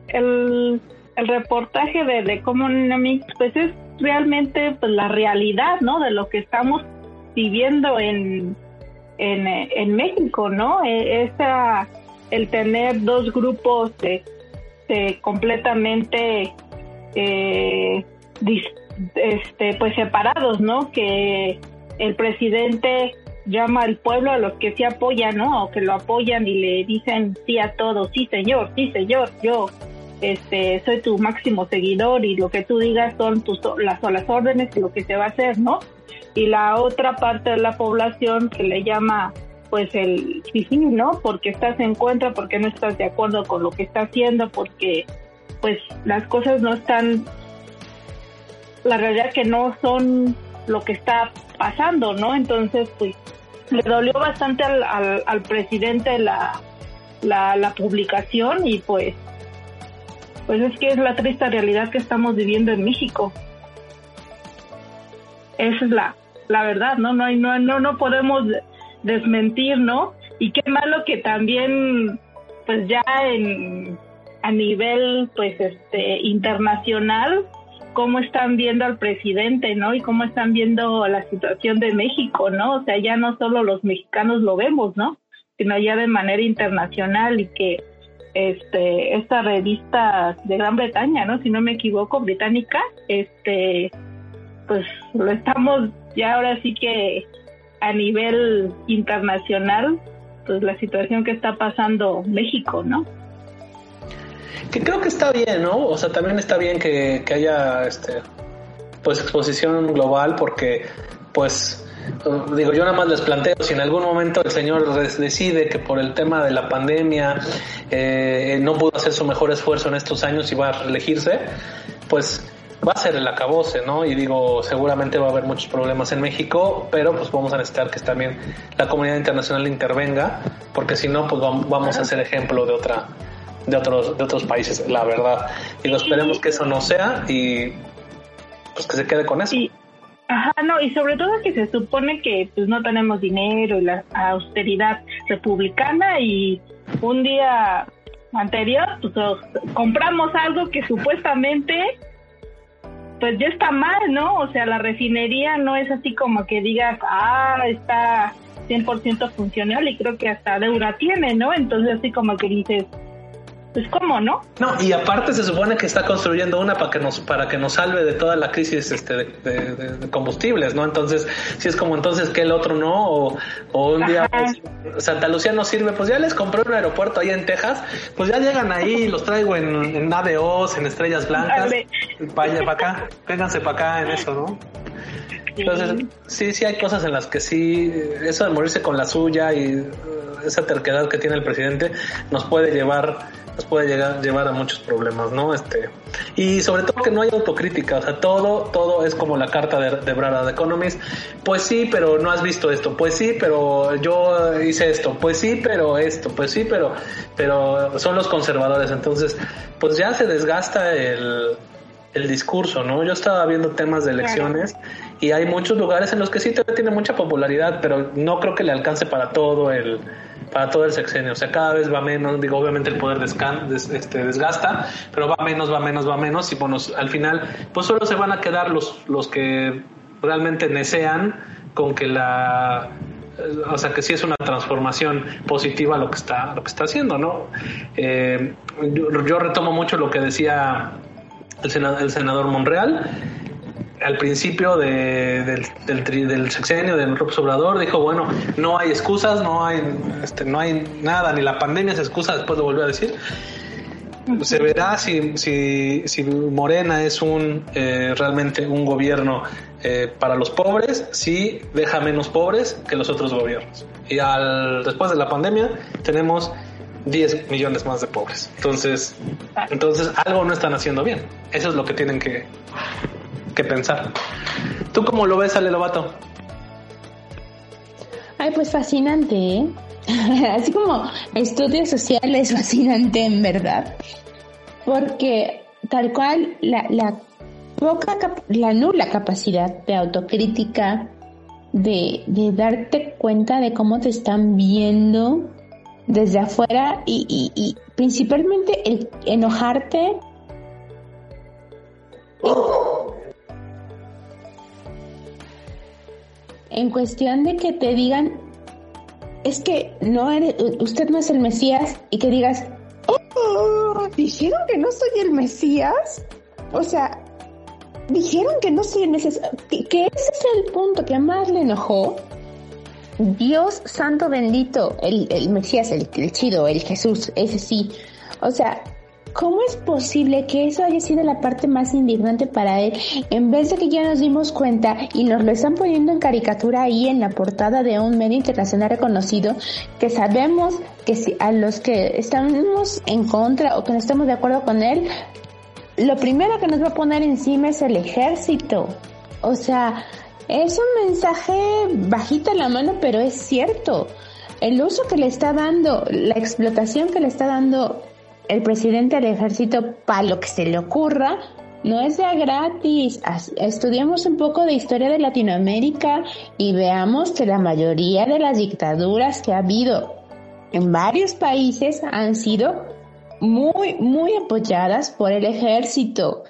el, el reportaje de The Economics pues es realmente pues la realidad, ¿no? De lo que estamos viviendo en, en, en México, ¿no? E, esa, el tener dos grupos de, completamente eh, este, pues separados, ¿no? Que el presidente llama al pueblo a los que se apoyan, ¿no? O que lo apoyan y le dicen sí a todos, sí señor, sí señor, yo este soy tu máximo seguidor y lo que tú digas son tus las, las órdenes y lo que se va a hacer, ¿no? Y la otra parte de la población que le llama pues el sí, sí, ¿no? Porque estás en contra, porque no estás de acuerdo con lo que está haciendo, porque pues las cosas no están, la realidad que no son lo que está pasando, ¿no? Entonces, pues le dolió bastante al, al, presidente la, la, publicación y pues pues es que es la triste realidad que estamos viviendo en México. Esa es la, la verdad, ¿no? No, hay, no, no, no podemos desmentir, ¿no? Y qué malo que también, pues ya en, a nivel, pues, este, internacional, cómo están viendo al presidente, ¿no? Y cómo están viendo la situación de México, ¿no? O sea, ya no solo los mexicanos lo vemos, ¿no? Sino ya de manera internacional y que este esta revista de Gran Bretaña, ¿no? Si no me equivoco, británica, este pues lo estamos ya ahora sí que a nivel internacional, pues la situación que está pasando México, ¿no? Que creo que está bien, ¿no? O sea, también está bien que, que haya este pues exposición global porque pues digo, yo nada más les planteo, si en algún momento el señor decide que por el tema de la pandemia eh, no pudo hacer su mejor esfuerzo en estos años y va a elegirse, pues va a ser el acabose, ¿no? Y digo, seguramente va a haber muchos problemas en México, pero pues vamos a necesitar que también la comunidad internacional intervenga, porque si no, pues vamos a ser ejemplo de otra de otros de otros países, la verdad. Y lo esperemos que eso no sea y pues que se quede con eso. Ajá, no, y sobre todo que se supone que pues no tenemos dinero y la austeridad republicana y un día anterior pues compramos algo que supuestamente pues ya está mal, ¿no? O sea, la refinería no es así como que digas, ah, está 100% funcional y creo que hasta deuda tiene, ¿no? Entonces así como que dices, pues cómo, ¿no? No, y aparte se supone que está construyendo una para que nos para que nos salve de toda la crisis este de, combustibles, ¿no? Entonces, si es como entonces que el otro no o, un día pues, Santa Lucía no sirve, pues ya les compré un aeropuerto ahí en Texas, pues ya llegan ahí, los traigo en, en en estrellas blancas, vaya para acá, vénganse para acá en eso, ¿no? Entonces, sí, sí hay cosas en las que sí, eso de morirse con la suya y uh, esa terquedad que tiene el presidente nos puede llevar puede llegar, llevar a muchos problemas, ¿no? Este, y sobre todo que no hay autocrítica, o sea, todo, todo es como la carta de, de Brada de Economist, pues sí, pero no has visto esto, pues sí, pero yo hice esto, pues sí, pero esto, pues sí, pero, pero son los conservadores, entonces, pues ya se desgasta el, el discurso, ¿no? Yo estaba viendo temas de elecciones y hay muchos lugares en los que sí tiene mucha popularidad, pero no creo que le alcance para todo el para todo el sexenio. O sea, cada vez va menos, digo, obviamente el poder descan, este, desgasta, pero va menos, va menos, va menos y bueno, al final pues solo se van a quedar los, los que realmente desean con que la o sea que sí es una transformación positiva lo que está lo que está haciendo no eh, yo, retomo mucho lo que decía el senador Monreal al principio de, del, del, del, sexenio de López Obrador dijo, bueno, no hay excusas, no hay, este, no hay nada, ni la pandemia es excusa, después lo volvió a decir. Se verá si, si, si Morena es un eh, realmente un gobierno eh, para los pobres, si deja menos pobres que los otros gobiernos. Y al, después de la pandemia tenemos 10 millones más de pobres. Entonces, entonces algo no están haciendo bien. Eso es lo que tienen que, que pensar. ¿Tú cómo lo ves, Ale Lobato? Ay, pues fascinante, ¿eh? Así como estudio social es fascinante en verdad. Porque tal cual la, la poca, la nula capacidad de autocrítica, de, de darte cuenta de cómo te están viendo desde afuera y, y, y principalmente el enojarte en cuestión de que te digan, es que no eres, usted no es el Mesías y que digas, oh, dijeron que no soy el Mesías. O sea, dijeron que no soy el Mesías. Que, ese es el punto que más le enojó. Dios santo bendito, el, el Mesías, el, el chido, el Jesús, ese sí. O sea, ¿Cómo es posible que eso haya sido la parte más indignante para él? En vez de que ya nos dimos cuenta y nos lo están poniendo en caricatura ahí en la portada de un medio internacional reconocido, que sabemos que si a los que estamos en contra o que no estamos de acuerdo con él, lo primero que nos va a poner encima es el ejército. O sea, es un mensaje bajita la mano, pero es cierto. El uso que le está dando, la explotación que le está dando el presidente del ejército para lo que se le ocurra, no es gratis. Estudiemos un poco de historia de Latinoamérica y veamos que la mayoría de las dictaduras que ha habido en varios países han sido muy, muy apoyadas por el ejército.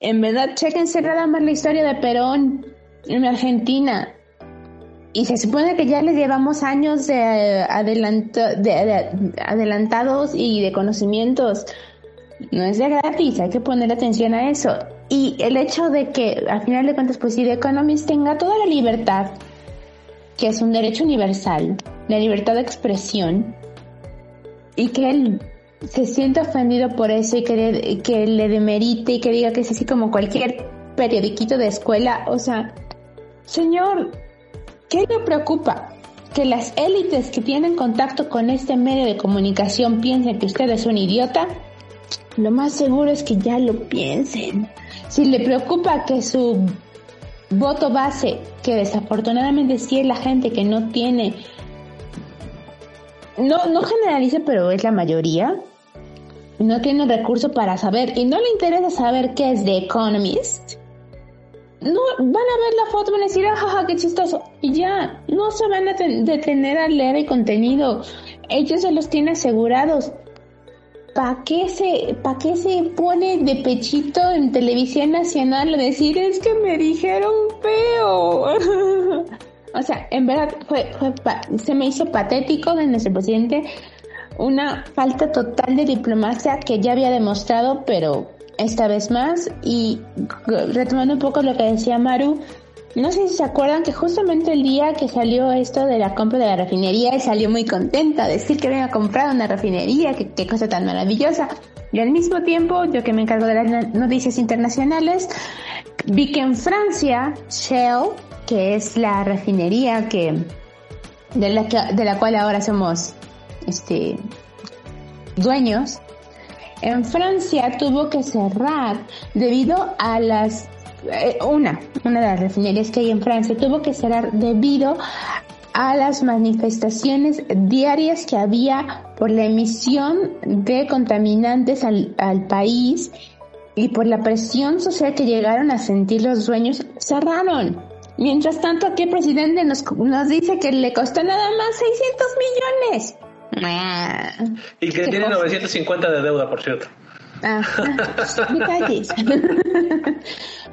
En verdad, chequense nada más la historia de Perón en Argentina. Y se supone que ya le llevamos años de, de adelantados y de conocimientos no es de gratis, hay que poner atención a eso. Y el hecho de que, al final de cuentas, pues si The Economist tenga toda la libertad, que es un derecho universal, la libertad de expresión, y que él se sienta ofendido por eso y que le, que le demerite y que diga que es así como cualquier periodiquito de escuela, o sea, señor, ¿qué le preocupa? Que las élites que tienen contacto con este medio de comunicación piensen que usted es un idiota lo más seguro es que ya lo piensen. Si le preocupa que su voto base, que desafortunadamente sí es la gente que no tiene, no, no generalice, pero es la mayoría, no tiene recurso para saber y no le interesa saber qué es The Economist, no van a ver la foto, van a decir, jaja, ah, qué chistoso. Y ya, no se van a detener a leer el contenido. Ellos se los tienen asegurados. ¿para qué se, pa qué se pone de pechito en televisión nacional a decir es que me dijeron feo? o sea, en verdad fue, se me hizo patético de nuestro presidente una falta total de diplomacia que ya había demostrado, pero esta vez más. Y retomando un poco lo que decía Maru, no sé si se acuerdan que justamente el día que salió esto de la compra de la refinería, salió muy contenta, decir que había comprado una refinería, que qué cosa tan maravillosa. Y al mismo tiempo, yo que me encargo de las noticias internacionales, vi que en Francia, Shell, que es la refinería que de la, de la cual ahora somos este dueños, en Francia tuvo que cerrar debido a las eh, una, una de las refinerías que hay en Francia tuvo que cerrar debido a las manifestaciones diarias que había por la emisión de contaminantes al, país y por la presión social que llegaron a sentir los dueños, cerraron. Mientras tanto, aquí el presidente nos, nos dice que le costó nada más 600 millones. Y que tiene 950 de deuda, por cierto. Ah,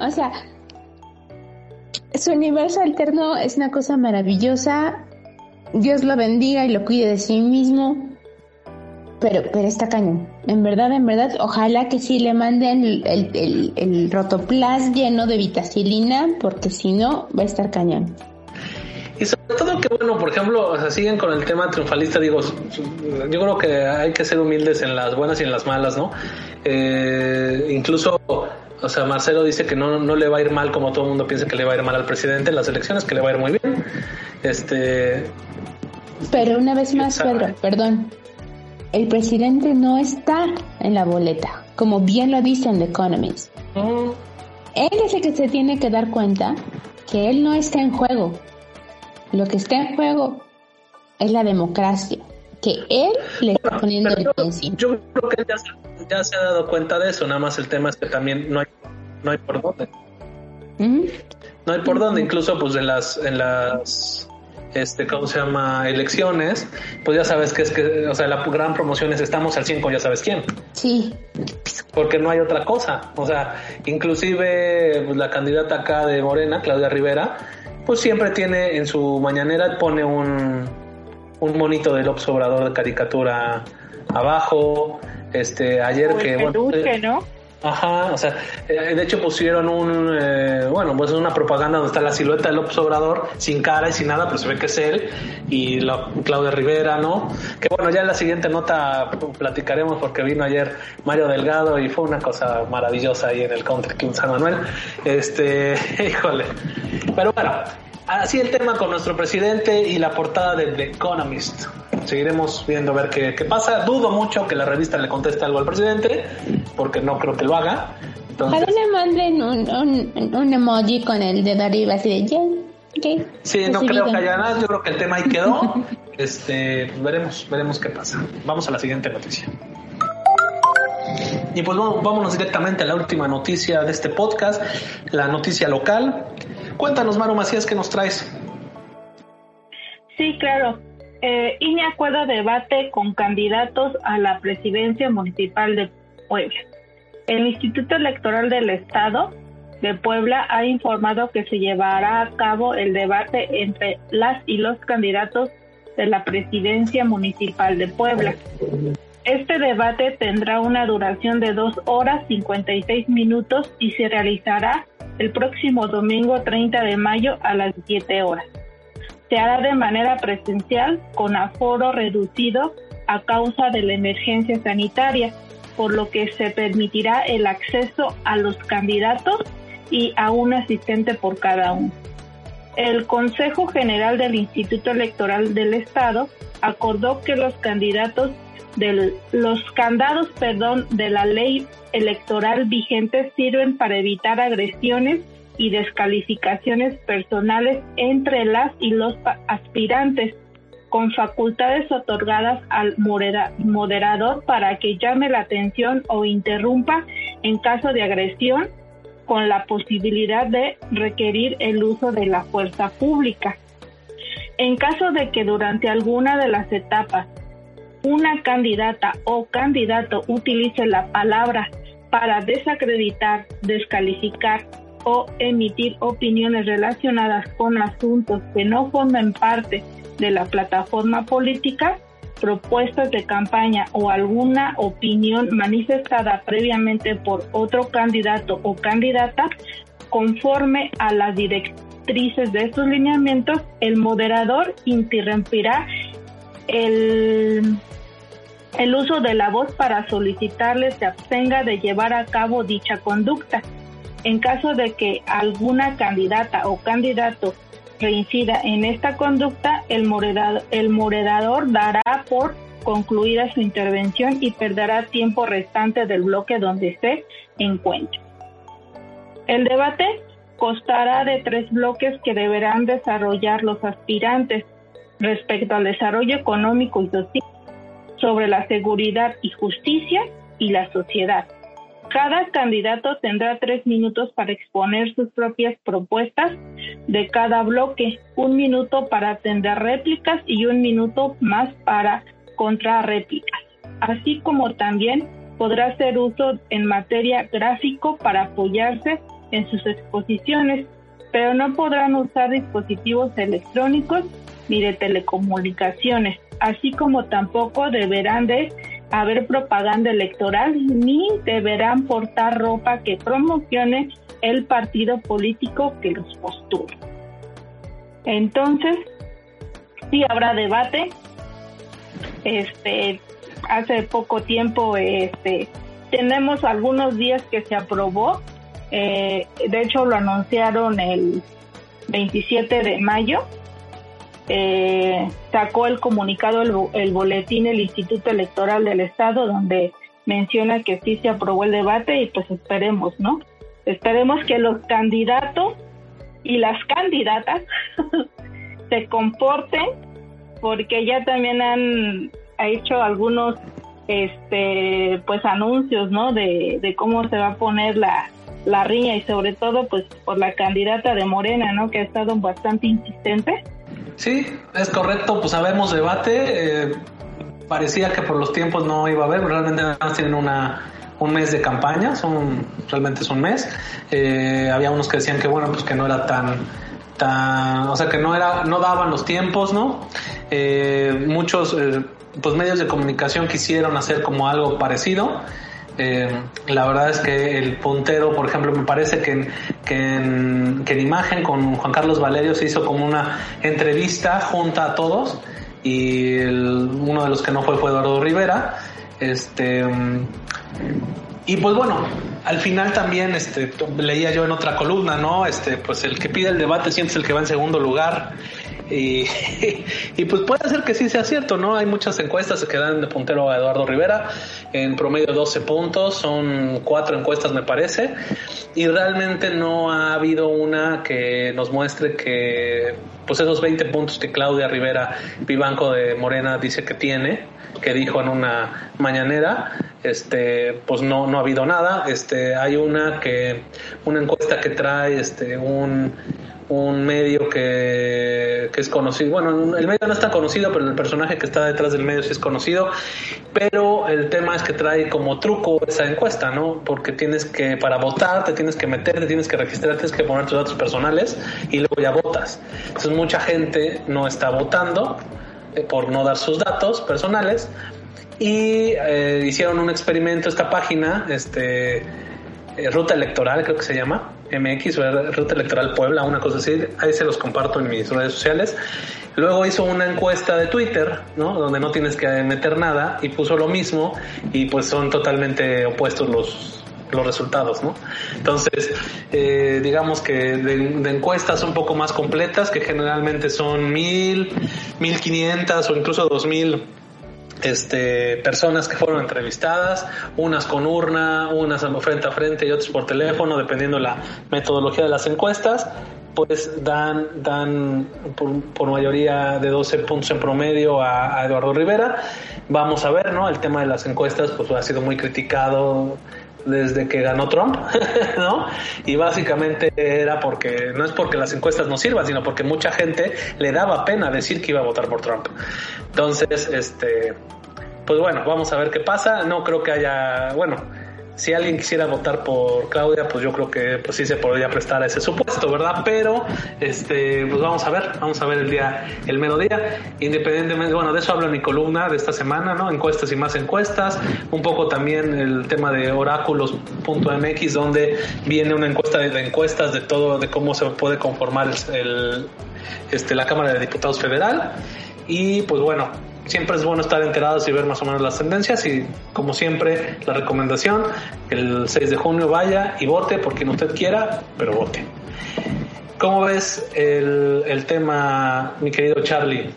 o sea, su universo alterno es una cosa maravillosa. Dios lo bendiga y lo cuide de sí mismo. Pero, pero está cañón. En verdad, en verdad, ojalá que sí le manden el, el, el rotoplas lleno de vitacilina, porque si no, va a estar cañón. Y sobre todo que, bueno, por ejemplo, o sea, siguen con el tema triunfalista, digo, yo creo que hay que ser humildes en las buenas y en las malas, ¿no? Eh, incluso, o sea, Marcelo dice que no, no le va a ir mal como todo el mundo piensa que le va a ir mal al presidente en las elecciones, que le va a ir muy bien. Este. Pero una vez más, Pedro, perdón. El presidente no está en la boleta, como bien lo dice en The Economist. Él es el que se tiene que dar cuenta que él no está en juego, lo que está en juego es la democracia, que él le está poniendo el principio. Yo creo que ya, ya, se ha dado cuenta de eso, nada más el tema es que también no hay, no hay por dónde. No hay por dónde, incluso pues en las, en las este, ¿cómo se llama? Elecciones, pues ya sabes que es que, o sea, la gran promoción es estamos al 5, ya sabes quién. Sí. Porque no hay otra cosa. O sea, inclusive pues, la candidata acá de Morena, Claudia Rivera, pues siempre tiene en su mañanera, pone un, un monito del obsobrador de caricatura abajo. Este, ayer que. Bueno, eh, ¿no? Ajá, o sea, eh, de hecho pusieron un, eh, bueno, pues una propaganda donde está la silueta del López Obrador sin cara y sin nada, pero se ve que es él y la, Claudia Rivera, ¿no? Que bueno, ya en la siguiente nota platicaremos porque vino ayer Mario Delgado y fue una cosa maravillosa ahí en el Country King San Manuel. Este, híjole. Pero bueno, así el tema con nuestro presidente y la portada de The Economist seguiremos viendo a ver qué, qué, pasa. Dudo mucho que la revista le conteste algo al presidente, porque no creo que lo haga. Entonces... le manden un, un, emoji con el dedo arriba así de Okay. Sí, no creo que haya nada. Yo creo que el tema ahí quedó. este, veremos, veremos qué pasa. Vamos a la siguiente noticia. Y pues bueno, vámonos directamente a la última noticia de este podcast, la noticia local. Cuéntanos, Maru Macías, ¿qué nos traes? Sí, claro. Eh, INE acuerda debate con candidatos a la presidencia municipal de Puebla. El Instituto Electoral del Estado de Puebla ha informado que se llevará a cabo el debate entre las y los candidatos de la presidencia municipal de Puebla. Este debate tendrá una duración de dos horas 56 minutos y se realizará el próximo domingo 30 de mayo a las 7 horas. Se hará de manera presencial con aforo reducido a causa de la emergencia sanitaria, por lo que se permitirá el acceso a los candidatos y a un asistente por cada uno. El Consejo General del Instituto Electoral del Estado acordó que los candidatos los candados, perdón, de la ley electoral vigente sirven para evitar agresiones y descalificaciones personales entre las y los aspirantes con facultades otorgadas al moderador para que llame la atención o interrumpa en caso de agresión con la posibilidad de requerir el uso de la fuerza pública. En caso de que durante alguna de las etapas una candidata o candidato utilice la palabra para desacreditar, descalificar o emitir opiniones relacionadas con asuntos que no formen parte de la plataforma política, propuestas de campaña o alguna opinión manifestada previamente por otro candidato o candidata, conforme a las directrices de estos lineamientos, el moderador interrumpirá el, el uso de la voz para solicitarle se abstenga de llevar a cabo dicha conducta. En caso de que alguna candidata o candidato reincida en esta conducta, el moderador, dará por concluida su intervención y perderá tiempo restante del bloque donde se encuentre. El debate constará de tres bloques que deberán desarrollar los aspirantes respecto al desarrollo económico y social, sobre la seguridad y justicia y la sociedad. Cada candidato tendrá tres minutos para exponer sus propias propuestas de cada bloque, un minuto para atender réplicas y un minuto más para contrarréplicas, así como también podrá hacer uso en materia gráfico para apoyarse en sus exposiciones, pero no podrán usar dispositivos electrónicos ni de telecomunicaciones, así como tampoco deberán de haber propaganda electoral ni deberán portar ropa que promocione el partido político que los postula. Entonces, sí habrá debate. Este, hace poco tiempo, este, tenemos algunos días que se aprobó. Eh, de hecho, lo anunciaron el 27 de mayo eh, sacó el comunicado, el, boletín, el Instituto Electoral del Estado, donde menciona que sí se aprobó el debate y pues esperemos, ¿no? Esperemos que los candidatos y las candidatas se comporten porque ya también han hecho algunos este pues anuncios no de, de cómo se va a poner la, la riña y sobre todo pues por la candidata de Morena no que ha estado bastante insistente Sí, es correcto, pues sabemos debate. Eh, parecía que por los tiempos no iba a haber, realmente nada más tienen una, un mes de campaña, son realmente es un mes. Eh, había unos que decían que bueno, pues que no era tan tan, o sea que no era, no daban los tiempos, ¿no? Eh, muchos pues medios de comunicación quisieron hacer como algo parecido. Eh, la verdad es que el puntero, por ejemplo, me parece que, que, en, que en imagen con Juan Carlos Valerio se hizo como una entrevista junta a todos y uno de los que no fue fue Eduardo Rivera. Este, y pues bueno, al final también este, leía yo en otra columna, ¿no? Este, pues el que pide el debate siempre el que va en segundo lugar. Y, pues puede ser que sí sea cierto, ¿no? Hay muchas encuestas que dan de puntero a Eduardo Rivera, en promedio 12 puntos, son cuatro encuestas me parece, y realmente no ha habido una que nos muestre que pues esos 20 puntos que Claudia Rivera, Vivanco de Morena, dice que tiene, que dijo en una mañanera, este, pues no, no ha habido nada. Este, hay una que, una encuesta que trae este, un, un medio que, que, es conocido. Bueno, el medio no está conocido, pero el personaje que está detrás del medio sí es conocido. Pero el tema es que trae como truco esa encuesta, ¿no? Porque tienes que, para votar, te tienes que meter, te tienes que registrar, tienes que poner tus datos personales y luego ya votas. Entonces, mucha gente no está votando eh, por no dar sus datos personales y eh, hicieron un experimento esta página, este eh, Ruta Electoral creo que se llama, MX, Ruta Electoral Puebla, una cosa así, ahí se los comparto en mis redes sociales. Luego hizo una encuesta de Twitter, ¿no? Donde no tienes que meter nada y puso lo mismo y pues son totalmente opuestos los, los resultados, ¿no? Entonces, eh, digamos que de, encuestas un poco más completas, que generalmente son mil, mil quinientas o incluso dos mil este, personas que fueron entrevistadas, unas con urna, unas frente a frente y otras por teléfono, dependiendo la metodología de las encuestas, pues dan, dan por, mayoría de 12 puntos en promedio a, Eduardo Rivera. Vamos a ver, ¿no? El tema de las encuestas pues ha sido muy criticado desde que ganó Trump, ¿no? Y básicamente era porque, no es porque las encuestas no sirvan, sino porque mucha gente le daba pena decir que iba a votar por Trump. Entonces, este, pues bueno, vamos a ver qué pasa. No creo que haya, bueno, si alguien quisiera votar por Claudia, pues yo creo que pues sí se podría prestar a ese supuesto, ¿verdad? Pero este, pues vamos a ver, vamos a ver el día, el mediodía, independientemente, bueno, de eso hablo en mi columna de esta semana, ¿no? Encuestas y más encuestas, un poco también el tema de oráculos.mx, donde viene una encuesta de, encuestas de todo, de cómo se puede conformar el, este, la Cámara de Diputados Federal. Y pues bueno, siempre es bueno estar enterados y ver más o menos las tendencias y como siempre la recomendación, el 6 de junio vaya y vote por quien usted quiera, pero vote. ¿Cómo ves el, el tema, mi querido Charlie?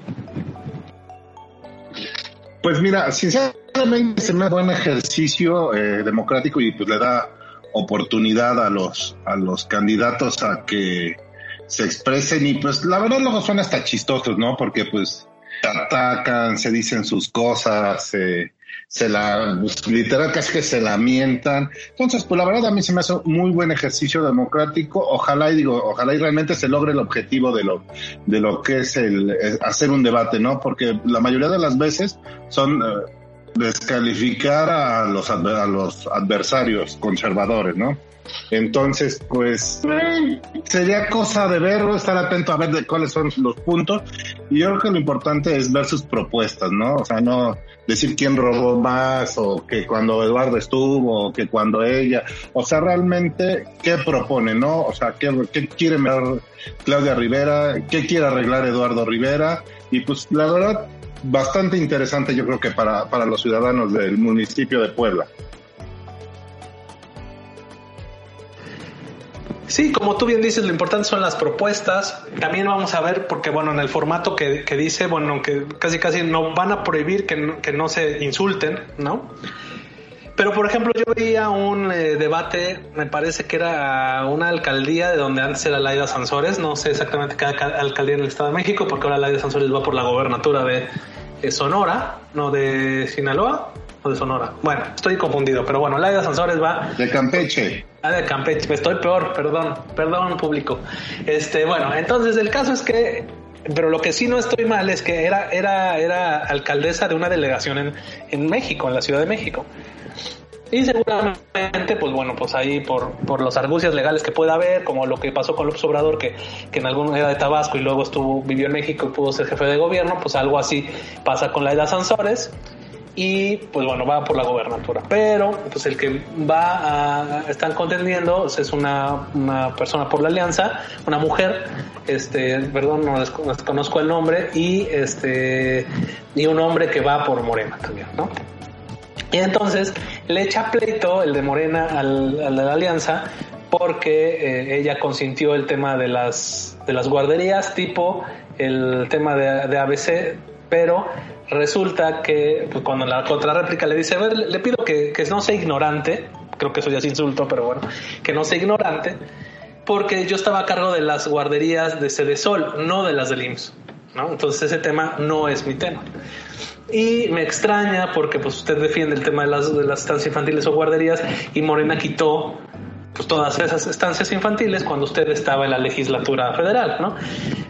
Pues mira, sinceramente es un buen ejercicio eh, democrático y pues le da oportunidad a los, a los candidatos a que se expresen y pues la verdad luego suena hasta chistosos, ¿no? Porque pues atacan, se dicen sus cosas, se, se la, pues, literal casi que se lamentan. Entonces, pues la verdad a mí se me hace un muy buen ejercicio democrático. Ojalá y digo, ojalá y realmente se logre el objetivo de lo, de lo que es el, hacer un debate, ¿no? Porque la mayoría de las veces son eh, descalificar a los, a los adversarios conservadores, ¿no? Entonces, pues sería cosa de verlo, estar atento a ver de cuáles son los puntos. Y yo creo que lo importante es ver sus propuestas, ¿no? O sea, no decir quién robó más o que cuando Eduardo estuvo o que cuando ella. O sea, realmente, ¿qué propone, no? O sea, ¿qué, quiere mejorar Claudia Rivera? ¿Qué quiere arreglar Eduardo Rivera? Y pues la verdad, bastante interesante yo creo que para, para los ciudadanos del municipio de Puebla. Sí, como tú bien dices, lo importante son las propuestas. También vamos a ver, porque bueno, en el formato que, que dice, bueno, que casi casi no van a prohibir que no, que no se insulten, ¿no? Pero por ejemplo, yo veía un eh, debate, me parece que era una alcaldía de donde antes era Laida Sansores, no sé exactamente qué alcaldía en el Estado de México, porque ahora Laida Sansores va por la gobernatura de, de Sonora, no de Sinaloa o de Sonora. Bueno, estoy confundido, pero bueno, Laida Sansores va. De Campeche. Ah, de Campeche, estoy peor, perdón, perdón, público. Este, bueno, entonces el caso es que. Pero lo que sí no estoy mal es que era, era, era alcaldesa de una delegación en, en México, en la Ciudad de México. Y seguramente, pues bueno, pues ahí por, por los argucias legales que pueda haber, como lo que pasó con López Obrador, que, que en algún era de Tabasco y luego estuvo, vivió en México y pudo ser jefe de gobierno, pues algo así pasa con la Edad Sansores y pues bueno, va por la gobernatura. Pero pues el que va a, están contendiendo es una, una persona por la alianza, una mujer, este, perdón, no desconozco el nombre, y este, y un hombre que va por Morena también, ¿no? Y entonces le echa pleito el de Morena al, al de la alianza porque eh, ella consintió el tema de las, de las guarderías, tipo el tema de, de ABC, pero resulta que pues, cuando la contrarréplica le dice, a ver, le, pido que, que, no sea ignorante, creo que eso ya es insulto, pero bueno, que no sea ignorante, porque yo estaba a cargo de las guarderías de Sede Sol, no de las del IMSS, ¿no? Entonces ese tema no es mi tema. Y me extraña porque pues usted defiende el tema de las, de las estancias infantiles o guarderías y Morena quitó pues todas esas estancias infantiles cuando usted estaba en la legislatura federal, ¿no?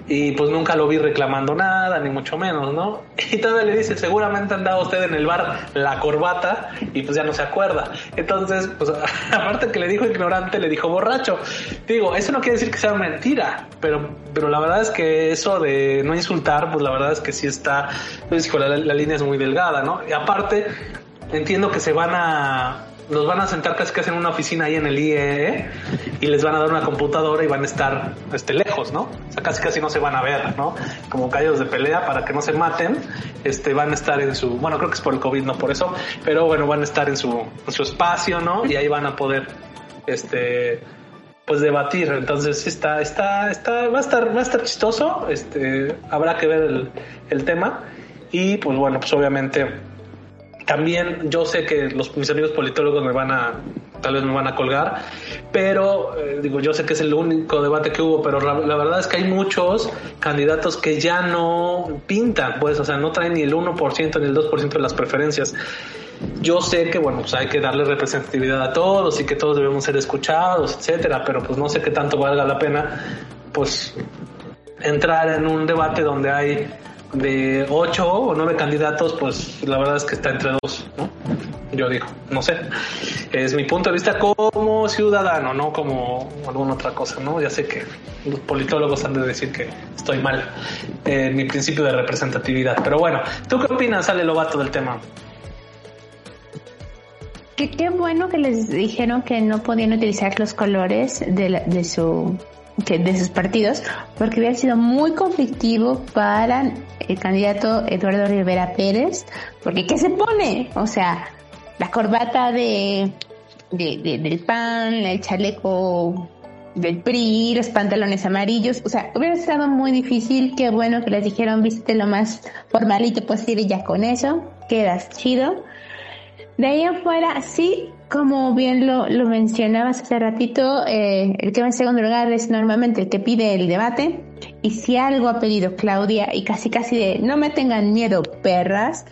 Y pues nunca lo vi reclamando nada, ni mucho menos, ¿no? Y todavía le dice, seguramente andaba usted en el bar la corbata y pues ya no se acuerda. Entonces, pues aparte que le dijo ignorante, le dijo borracho. Digo, eso no quiere decir que sea mentira, pero, pero la verdad es que eso de no insultar, pues la verdad es que sí está, pues, la, la línea es muy delgada, ¿no? Y aparte, entiendo que se van a los van a sentar casi casi en una oficina ahí en el IEE y les van a dar una computadora y van a estar este, lejos, ¿no? O sea, casi casi no se van a ver, ¿no? Como caídos de pelea para que no se maten, este, van a estar en su, bueno, creo que es por el COVID, no por eso, pero bueno, van a estar en su, su espacio, ¿no? Y ahí van a poder, este, pues debatir. Entonces está, está, está, va a estar, va a estar chistoso, este, habrá que ver el tema y pues bueno, pues obviamente también yo sé que los, mis amigos politólogos me van a, tal vez me van a colgar, pero eh, digo, yo sé que es el único debate que hubo, pero la, verdad es que hay muchos candidatos que ya no pintan, pues, o sea, no traen ni el 1% ni el 2% de las preferencias. Yo sé que, bueno, pues hay que darle representatividad a todos y que todos debemos ser escuchados, etcétera, pero pues no sé qué tanto valga la pena, pues, entrar en un debate donde hay de ocho o nueve candidatos, pues la verdad es que está entre dos, ¿no? Yo digo, no sé. Es mi punto de vista como ciudadano, no como alguna otra cosa, ¿no? Ya sé que los politólogos han de decir que estoy mal en mi principio de representatividad. Pero bueno, ¿tú qué opinas, Ale Lobato, del tema? Qué bueno que les dijeron que no podían utilizar los colores de, de su que de sus partidos, porque hubiera sido muy conflictivo para el candidato Eduardo Rivera Pérez, porque ¿qué se pone? O sea, la corbata de, de, del PAN, el chaleco del PRI, los pantalones amarillos, o sea, hubiera estado muy difícil, qué bueno que les dijeron, viste lo más formalito posible y ya con eso, quedas chido. De ahí afuera, sí, como bien lo, lo mencionabas hace ratito, eh, el que va en segundo lugar es normalmente el que pide el debate. Y si algo ha pedido Claudia, y casi casi de no me tengan miedo, perras,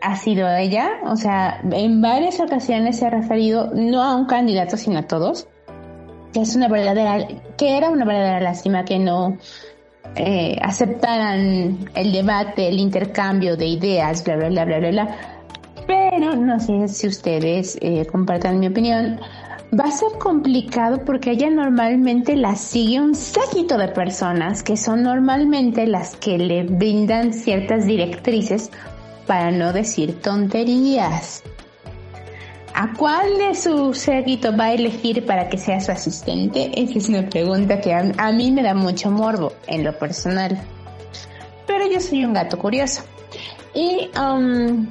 ha sido ella. O sea, en varias ocasiones se ha referido no a un candidato, sino a todos. Que es una verdadera, que era una verdadera lástima que no eh, aceptaran el debate, el intercambio de ideas, bla, bla, bla, bla, bla, bla pero no sé si ustedes eh, compartan mi opinión. Va a ser complicado porque ella normalmente la sigue un séquito de personas que son normalmente las que le brindan ciertas directrices para no decir tonterías. ¿A cuál de su séquito va a elegir para que sea su asistente? Esa es una pregunta que a, mí me da mucho morbo en lo personal. Pero yo soy un gato curioso. Y um,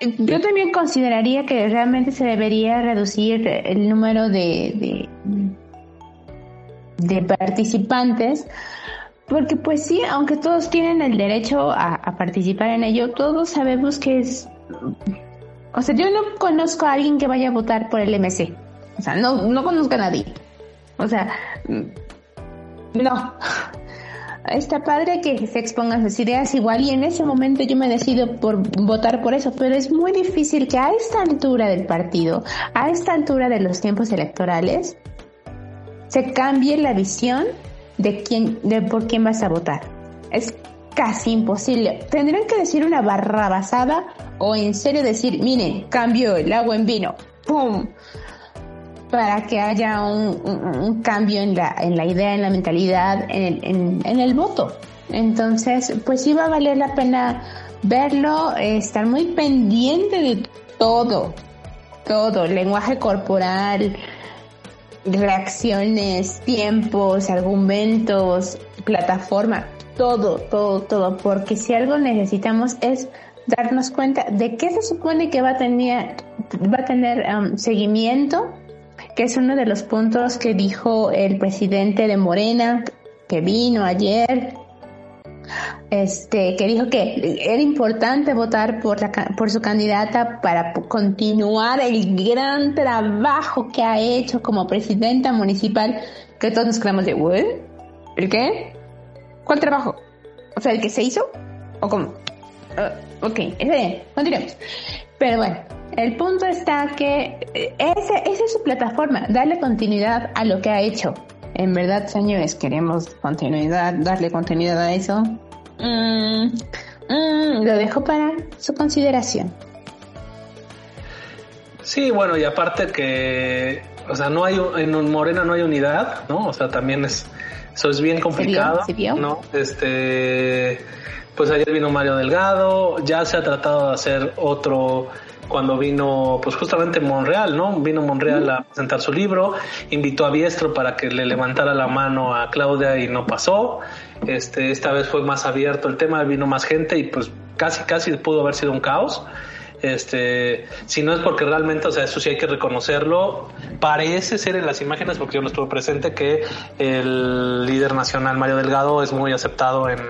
yo también consideraría que realmente se debería reducir el número de, de, participantes, porque pues sí, aunque todos tienen el derecho a, participar en ello, todos sabemos que es... O sea, yo no conozco a alguien que vaya a votar por el MC. O sea, no, no conozco a nadie. O sea, no está padre que se expongan sus ideas igual y en ese momento yo me decido por votar por eso, pero es muy difícil que a esta altura del partido, a esta altura de los tiempos electorales, se cambie la visión de quién, de por quién vas a votar. Es casi imposible. Tendrían que decir una barrabasada o en serio decir, miren, cambio el agua en vino. ¡Pum! Para que haya un, cambio en la, en la idea, en la mentalidad, en, en, el voto. Entonces, pues sí va a valer la pena verlo, estar muy pendiente de todo, todo, lenguaje corporal, reacciones, tiempos, argumentos, plataforma, todo, todo, todo, porque si algo necesitamos es darnos cuenta de qué se supone que va a tener, va a tener um, seguimiento que es uno de los puntos que dijo el presidente de Morena, que vino ayer, este, que dijo que era importante votar por, la, por su candidata para continuar el gran trabajo que ha hecho como presidenta municipal, que todos nos quedamos de, ¿el qué? ¿Cuál trabajo? O sea, ¿el que se hizo? ¿O cómo? Uh, ok, bien, continuemos. Pero bueno, el punto está que eh, esa, esa es su plataforma, darle continuidad a lo que ha hecho. En verdad, señores, queremos continuidad, darle continuidad a eso. Mm, mm, lo dejo para su consideración. Sí, bueno, y aparte que, o sea, no hay, en Morena no hay unidad, ¿no? O sea, también es, eso es bien complicado, ¿no? Este, pues ayer vino Mario Delgado, ya se ha tratado de hacer otro cuando vino, pues justamente Monreal, ¿no? Vino Monreal a presentar su libro, invitó a Biestro para que le levantara la mano a Claudia y no pasó. Este, esta vez fue más abierto el tema, vino más gente y pues casi, casi pudo haber sido un caos. Este, si no es porque realmente, o sea, eso sí hay que reconocerlo, parece ser en las imágenes, porque yo no estuve presente, que el líder nacional Mario Delgado es muy aceptado en,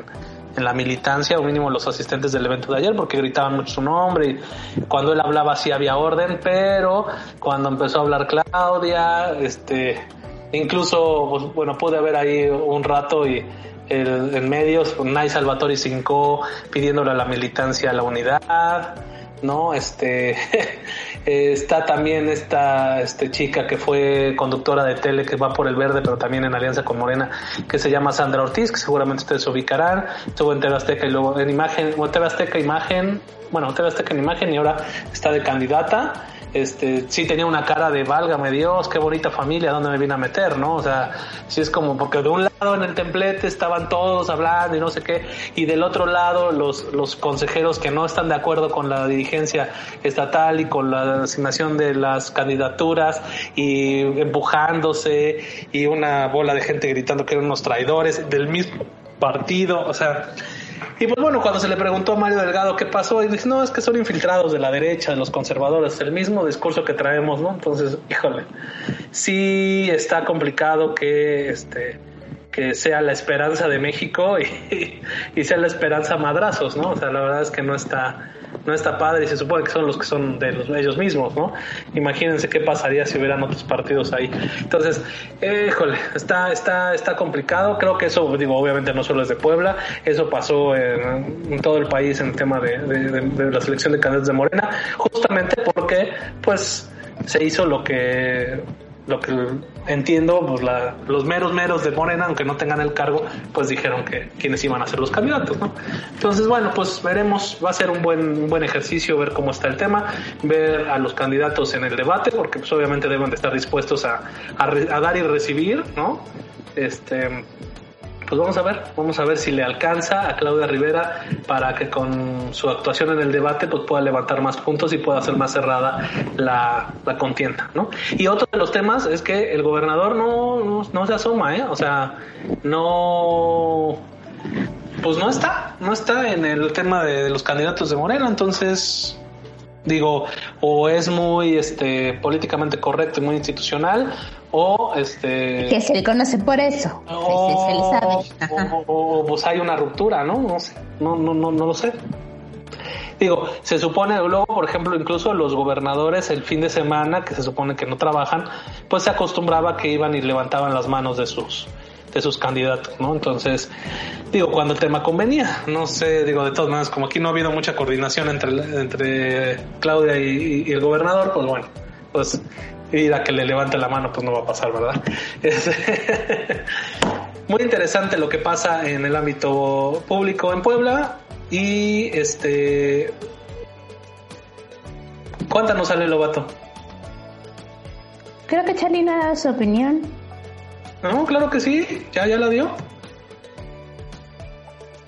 en la militancia, o mínimo los asistentes del evento de ayer, porque gritaban mucho su nombre y cuando él hablaba sí había orden, pero cuando empezó a hablar Claudia, este, incluso, pues, bueno, pude haber ahí un rato y el, en medios, Nay Salvatore Cinco pidiéndole a la militancia la unidad, ¿no? Este, está también esta este chica que fue conductora de tele que va por el verde, pero también en alianza con Morena, que se llama Sandra Ortiz, que seguramente ustedes se ubicarán. Estuvo en TV Azteca y luego en imagen, bueno, TV Azteca imagen, bueno, TV Azteca en imagen y ahora está de candidata este, sí tenía una cara de válgame Dios, qué bonita familia, ¿dónde me vine a meter, no? O sea, sí es como, porque de un lado en el templete estaban todos hablando y no sé qué, y del otro lado los, los consejeros que no están de acuerdo con la dirigencia estatal y con la asignación de las candidaturas y empujándose y una bola de gente gritando que eran unos traidores del mismo partido, o sea, y pues bueno, cuando se le preguntó a Mario Delgado qué pasó, y dice, no, es que son infiltrados de la derecha, de los conservadores, el mismo discurso que traemos, ¿no? Entonces, híjole, sí está complicado que este que sea la esperanza de México y, y sea la esperanza madrazos, ¿no? O sea, la verdad es que no está no está padre y se supone que son los que son de los, ellos mismos, ¿no? Imagínense qué pasaría si hubieran otros partidos ahí. Entonces, híjole, está, está, está complicado. Creo que eso, digo, obviamente no solo es de Puebla, eso pasó en, todo el país en el tema de, de la selección de candidatos de Morena, justamente porque, pues, se hizo lo que lo que entiendo, pues la, los meros meros de Morena, aunque no tengan el cargo, pues dijeron que quienes iban a ser los candidatos, ¿no? Entonces, bueno, pues veremos, va a ser un buen, un buen ejercicio ver cómo está el tema, ver a los candidatos en el debate, porque pues obviamente deben de estar dispuestos a, a, a dar y recibir, ¿no? Este, pues vamos a ver, vamos a ver si le alcanza a Claudia Rivera para que con su actuación en el debate pues pueda levantar más puntos y pueda hacer más cerrada la, contienda, ¿no? Y otro de los temas es que el gobernador no, no, se asoma, ¿eh? O sea, no pues no está, no está en el tema de, los candidatos de Morena, entonces digo, o es muy este políticamente correcto y muy institucional, o este que se le conoce por eso. o, se le sabe. o, pues hay una ruptura no no sé no no no no lo sé. Digo se supone luego por ejemplo incluso los gobernadores el fin de semana que se supone que no trabajan pues se acostumbraba que iban y levantaban las manos de sus de sus candidatos, ¿no? Entonces, digo, cuando el tema convenía, no sé, digo, de todas maneras, como aquí no ha habido mucha coordinación entre, entre Claudia y, y el gobernador, pues bueno, pues ir a que le levante la mano, pues no va a pasar, ¿verdad? muy interesante lo que pasa en el ámbito público en Puebla y este... Cuéntanos, Ale Lobato. Creo que Charlie ha dado su opinión. No, claro que sí, ya, ya la dio.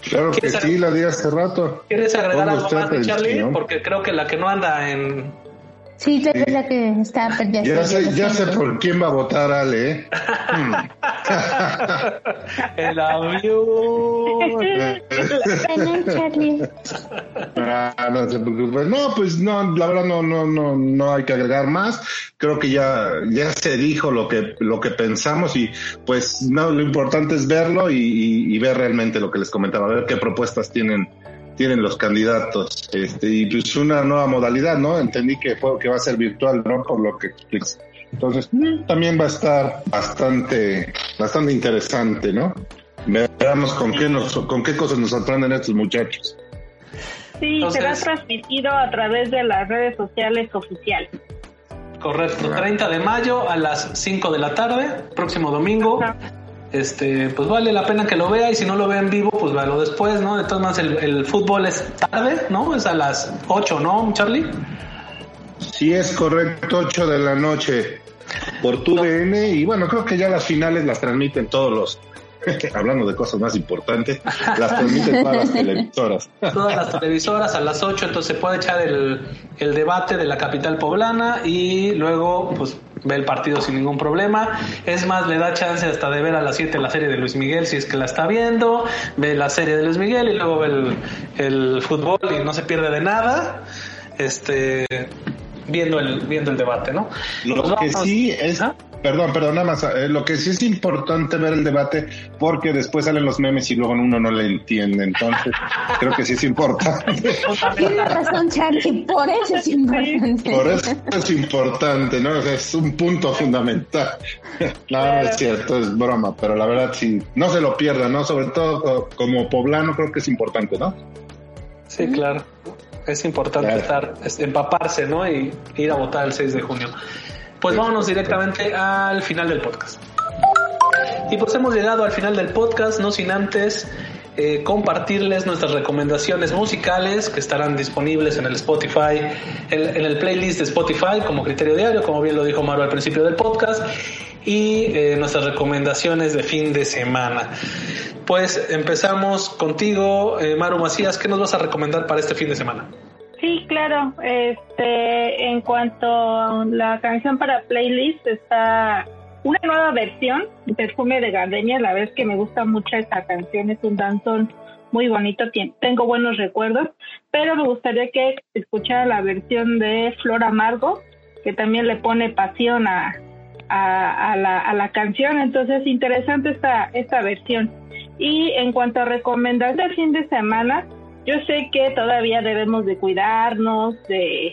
Claro que sí, la di hace rato. ¿Quieres agregar algo más de Charlie? Porque creo que la que no anda en, Sí, es la que está perdiendo. Ya sé, ya sé por quién va a votar Ale. ¿eh? El avión. ah, no se preocupe. No, pues no, la verdad no, no, no, no hay que agregar más. Creo que ya, ya se dijo lo que, lo que pensamos y pues no, lo importante es verlo y, y ver realmente lo que les comentaba, ver qué propuestas tienen tienen los candidatos. Este, y pues una nueva modalidad, ¿no? Entendí que, fue, que va a ser virtual, ¿no? Por lo que entonces también va a estar bastante, bastante interesante, ¿no? Veamos con qué nos, con qué cosas nos sorprenden estos muchachos. Sí, será transmitido a través de las redes sociales oficiales. Correcto, 30 de mayo a las 5 de la tarde, próximo domingo. Este, pues vale la pena que lo vea y si no lo ve en vivo, pues véalo después, ¿no? De todas maneras, el, el fútbol es tarde, ¿no? Es a las 8, ¿no, Charlie? Sí, es correcto, 8 de la noche por tu DN y bueno, creo que ya las finales las transmiten todos los hablando de cosas más importantes, las transmiten todas las televisoras. Todas las televisoras a las 8, entonces se puede echar el, el debate de la capital poblana y luego pues ve el partido sin ningún problema. Es más, le da chance hasta de ver a las 7 la serie de Luis Miguel si es que la está viendo, ve la serie de Luis Miguel y luego ve el, el fútbol y no se pierde de nada. Este viendo el viendo el debate, ¿no? Lo Pues que sí es, Ajá. Perdón, perdón, nada más, eh, lo que sí es importante ver el debate porque después salen los memes y luego uno no le entiende, entonces creo que sí es importante. Tiene razón, Charlie, por eso es importante. Por eso es importante, ¿no? O sea, es un punto fundamental. No, no es cierto, es broma, pero la verdad sí, no se lo pierdan, ¿no? Sobre todo co- como poblano creo que es importante, ¿no? Sí, claro. Es importante Claro. estar, es- empaparse, ¿no? Y ir a votar el 6 de junio. Pues vámonos directamente al final del podcast. Y pues hemos llegado al final del podcast, no sin antes eh, compartirles nuestras recomendaciones musicales que estarán disponibles en el Spotify, en, en el playlist de Spotify como criterio diario, como bien lo dijo Maru al principio del podcast, y eh, nuestras recomendaciones de fin de semana. Pues empezamos contigo, eh, Maru Macías, ¿qué nos vas a recomendar para este fin de semana? Sí, claro. Este, en cuanto a la canción para playlist, está una nueva versión, Perfume de Gardenia. La verdad es que me gusta mucho esta canción, es un danzón muy bonito, tengo buenos recuerdos, pero me gustaría que escuchara la versión de Flor Amargo, que también le pone pasión a, a, a la, a la canción. Entonces, interesante esta, esta versión. Y en cuanto a recomendación del fin de semana, yo sé que todavía debemos de cuidarnos, de,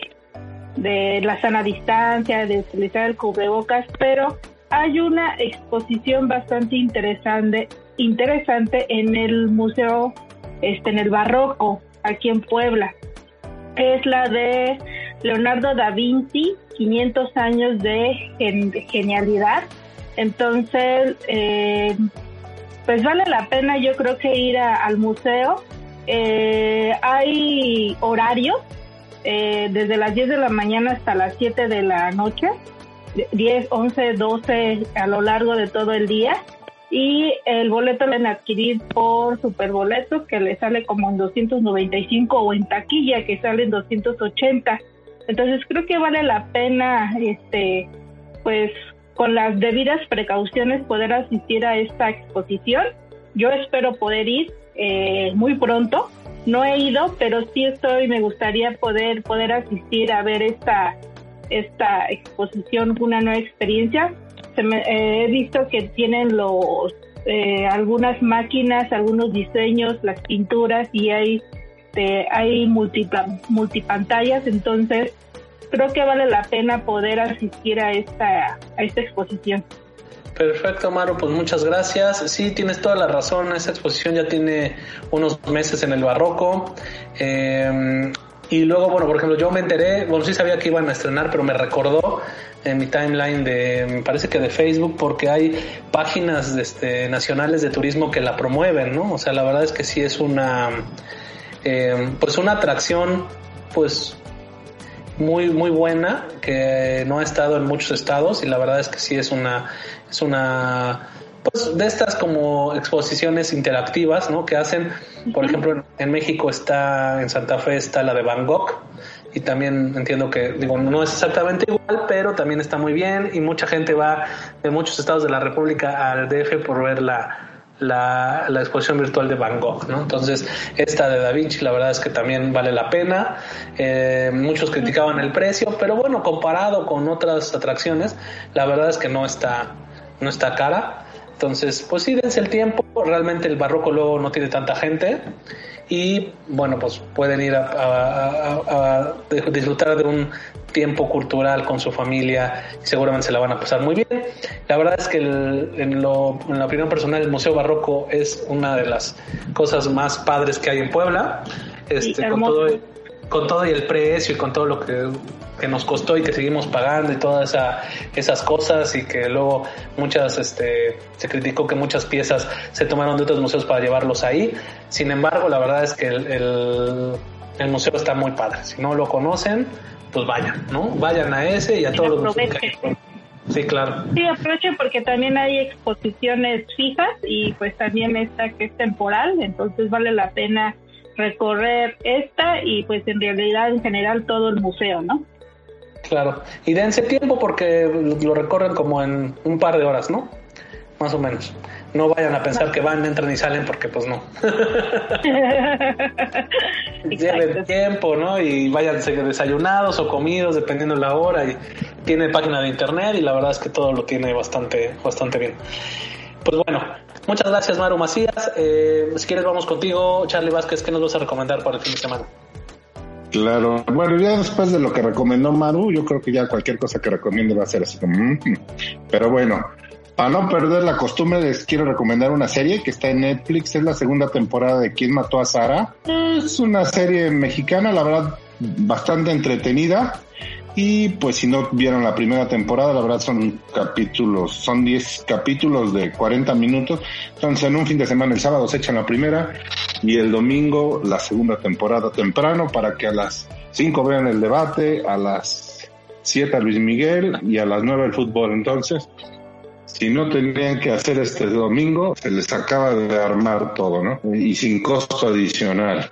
de la sana distancia, de utilizar el cubrebocas, pero hay una exposición bastante interesante, interesante en el museo, este, en el Barroco, aquí en Puebla. Es la de Leonardo da Vinci, 500 años de gen- genialidad. Entonces, eh, pues vale la pena yo creo que ir al museo. Eh, hay horarios eh, desde las 10 de la mañana hasta las 7 de la noche, 10, 11, 12 a lo largo de todo el día. Y el boleto lo pueden adquirir por superboleto que le sale como en 295 o en taquilla que sale en 280. Entonces creo que vale la pena, este, pues con las debidas precauciones poder asistir a esta exposición. Yo espero poder ir eh, muy pronto. No he ido, pero sí estoy, me gustaría poder poder asistir a ver esta esta exposición, una nueva experiencia. Se me- eh, he visto que tienen los eh, algunas máquinas, algunos diseños, las pinturas y hay este, hay multipla- multipantallas, entonces creo que vale la pena poder asistir a esta a esta exposición. Perfecto, Maru, pues muchas gracias. Sí, tienes toda la razón, esa exposición ya tiene unos meses en el barroco. Eh, y luego, bueno, por ejemplo, yo me enteré, bueno, sí sabía que iban a estrenar, pero me recordó en mi timeline de, me parece que de Facebook, porque hay páginas este, nacionales de turismo que la promueven, ¿no? O sea, la verdad es que sí es una, eh, pues una atracción, pues muy muy buena que no ha estado en muchos estados y la verdad es que sí es una es una pues de estas como exposiciones interactivas no que hacen por ejemplo en, México está en Santa Fe está la de Van Gogh y también entiendo que digo no es exactamente igual pero también está muy bien y mucha gente va de muchos estados de la República al DF por ver la la, la exposición virtual de Van Gogh, ¿no? Entonces, esta de Da Vinci, la verdad es que también vale la pena. Eh, muchos criticaban el precio, pero bueno, comparado con otras atracciones, la verdad es que no está, no está cara. Entonces, pues sí, dense el tiempo. Realmente el barroco luego no tiene tanta gente. Y bueno, pues pueden ir a, a- a- a disfrutar de un tiempo cultural con su familia y seguramente se la van a pasar muy bien. La verdad es que el- en, lo- en la opinión personal el Museo Barroco es una de las cosas más padres que hay en Puebla. este, con todo con todo y el precio y con todo lo que, nos costó y que seguimos pagando y todas esa, esas cosas y que luego muchas, este, se criticó que muchas piezas se tomaron de otros museos para llevarlos ahí. Sin embargo, la verdad es que el, el, museo está muy padre. Si no lo conocen, pues vayan, ¿no? Vayan a ese y a todos los Sí, claro. Sí, aprovechen porque también hay exposiciones fijas y pues también esta que es temporal, entonces vale la pena recorrer esta y pues en realidad en general todo el museo, ¿no? Claro, y dense tiempo porque lo recorren como en un par de horas, ¿no? Más o menos. No vayan a pensar que van, entran y salen porque pues no. Lleven tiempo, ¿no? Y vayan desayunados o comidos dependiendo de la hora y tiene página de internet y la verdad es que todo lo tiene bastante, bastante bien. Pues bueno, Muchas gracias, Maru Macías. Eh, si quieres, vamos contigo, Charlie Vázquez. ¿Qué nos vas a recomendar para el fin de semana? Claro, bueno, ya después de lo que recomendó Maru, yo creo que ya cualquier cosa que recomiende va a ser así como. Mm". Pero bueno, para no perder la costumbre, les quiero recomendar una serie que está en Netflix. Es la segunda temporada de ¿Quién mató a Sara? Es una serie mexicana, la verdad, bastante entretenida. Y pues si no vieron la primera temporada, la verdad son capítulos, son 10 capítulos de 40 minutos. Entonces en un fin de semana el sábado se echan la primera y el domingo la segunda temporada temprano para que a las 5 vean el debate, a las 7 a Luis Miguel y a las 9 el fútbol. Entonces, si no tenían que hacer este domingo, se les acaba de armar todo, ¿no? Y sin costo adicional.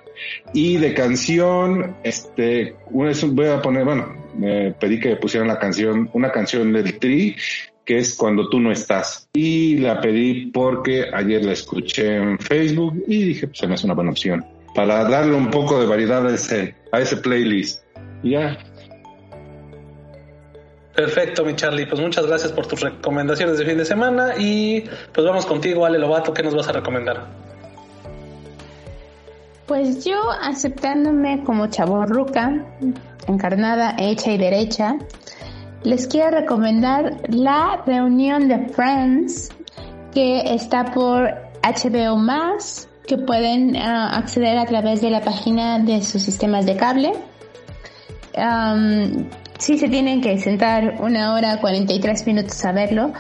Y de canción, este, voy a poner, bueno, me pedí que pusieran la canción, una canción del Tri, que es Cuando tú no estás. Y la pedí porque ayer la escuché en Facebook y dije, pues se me hace una buena opción. Para darle un poco de variedad a ese, a ese playlist. Ya, Perfecto, mi Charlie. Pues muchas gracias por tus recomendaciones de fin de semana y pues vamos contigo, Ale Lobato. ¿Qué nos vas a recomendar? Pues yo, aceptándome como chaborruca, encarnada, hecha y derecha, les quiero recomendar la reunión de Friends que está por HBO Más, que pueden ah, acceder a través de la página de sus sistemas de cable. si se tienen que sentar una hora 43 minutos a verlo,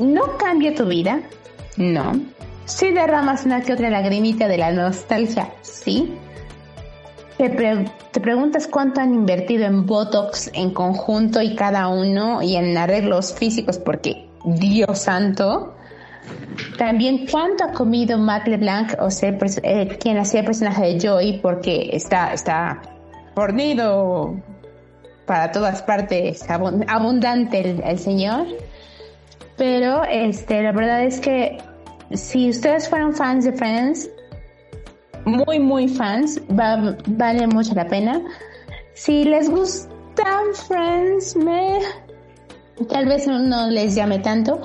no cambia tu vida, no, si derramas una que otra lagrimita de la nostalgia, sí. Te, te, preguntas cuánto han invertido en Botox en conjunto y cada uno y en arreglos físicos porque Dios santo. También cuánto ha comido Matt LeBlanc, o sea, eh, quien hacía el personaje de Joy, porque está, está fornido para todas partes, abundante el, el señor. Pero este, la verdad es que si ustedes fueron fans de Friends, muy, muy fans, vale mucho la pena. Si les gustan Friends, me, tal vez no les llame tanto,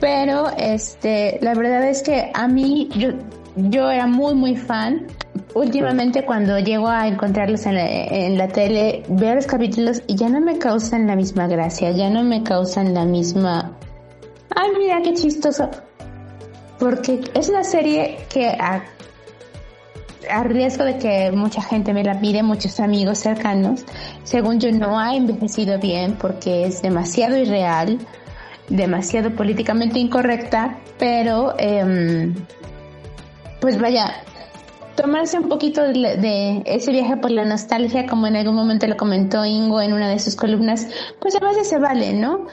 pero este, la verdad es que a mí, yo, yo era muy, muy fan. Últimamente cuando llego a encontrarlos en la, en la tele, veo los capítulos y ya no me causan la misma gracia, ya no me causan la misma... Ay, mira qué chistoso porque es una serie que a, riesgo de que mucha gente me la pide, muchos amigos cercanos, según yo no ha envejecido bien porque es demasiado irreal, demasiado políticamente incorrecta, pero em, pues vaya, tomarse un poquito de, ese viaje por la nostalgia, como en algún momento lo comentó Ingo en una de sus columnas, pues a veces se vale, ¿no?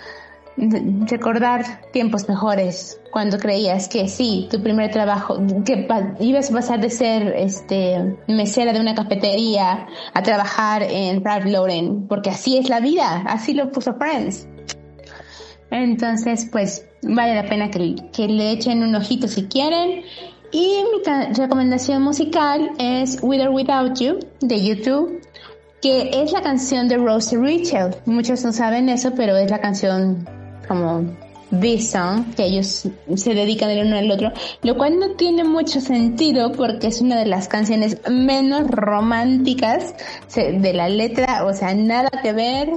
Recordar tiempos mejores cuando creías que sí, tu primer trabajo, que ibas a pasar de ser este mesera de una cafetería a trabajar en Ralph Lauren, porque así es la vida, así lo puso Friends. Entonces, pues vale la pena que, que le echen un ojito si quieren. Y mi recomendación musical es With or Without You de YouTube, que es la canción de Rosie Rachel. Muchos no saben eso, pero es la canción como This Song, que ellos se dedican el uno al otro, lo cual no tiene mucho sentido porque es una de las canciones menos románticas de la letra, o sea, nada que ver.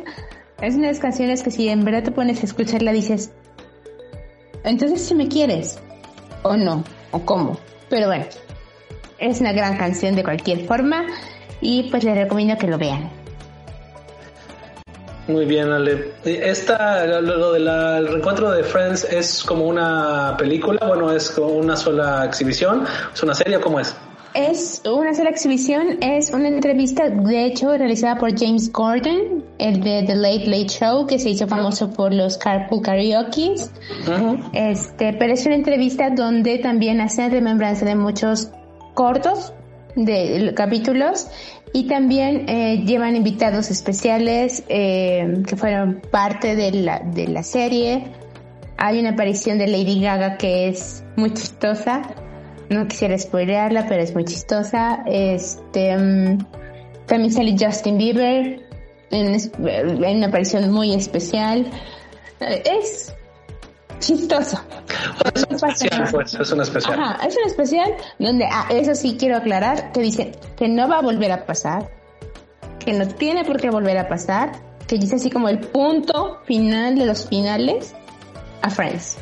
Es una de las canciones que si en verdad te pones a escucharla dices, entonces si me quieres, o no, o cómo. Pero bueno, Es una gran canción de cualquier forma y pues les recomiendo que lo vean. Muy bien, Ale. Esta, lo, del reencuentro de Friends es como una película, bueno, es como una sola exhibición, es una serie, ¿cómo es? Es una sola exhibición, es una entrevista, de hecho, realizada por James Gordon, el de The Late Late Show, que se hizo famoso por los Carpool Karaoke. Este, pero es una entrevista donde también hacen remembranza de muchos cortos de capítulos y también eh, llevan invitados especiales eh, que fueron parte de la, de la serie. Hay una aparición de Lady Gaga que es muy chistosa. No quisiera spoilearla, pero es muy chistosa. Este, um, también sale Justin Bieber en, en, una aparición muy especial. Es chistoso. Es un especial, pues, es un especial. Ajá, es un especial donde, ah, eso sí quiero aclarar, que dice que no va a volver a pasar, que no tiene por qué volver a pasar, que dice así como el punto final de los finales a Friends.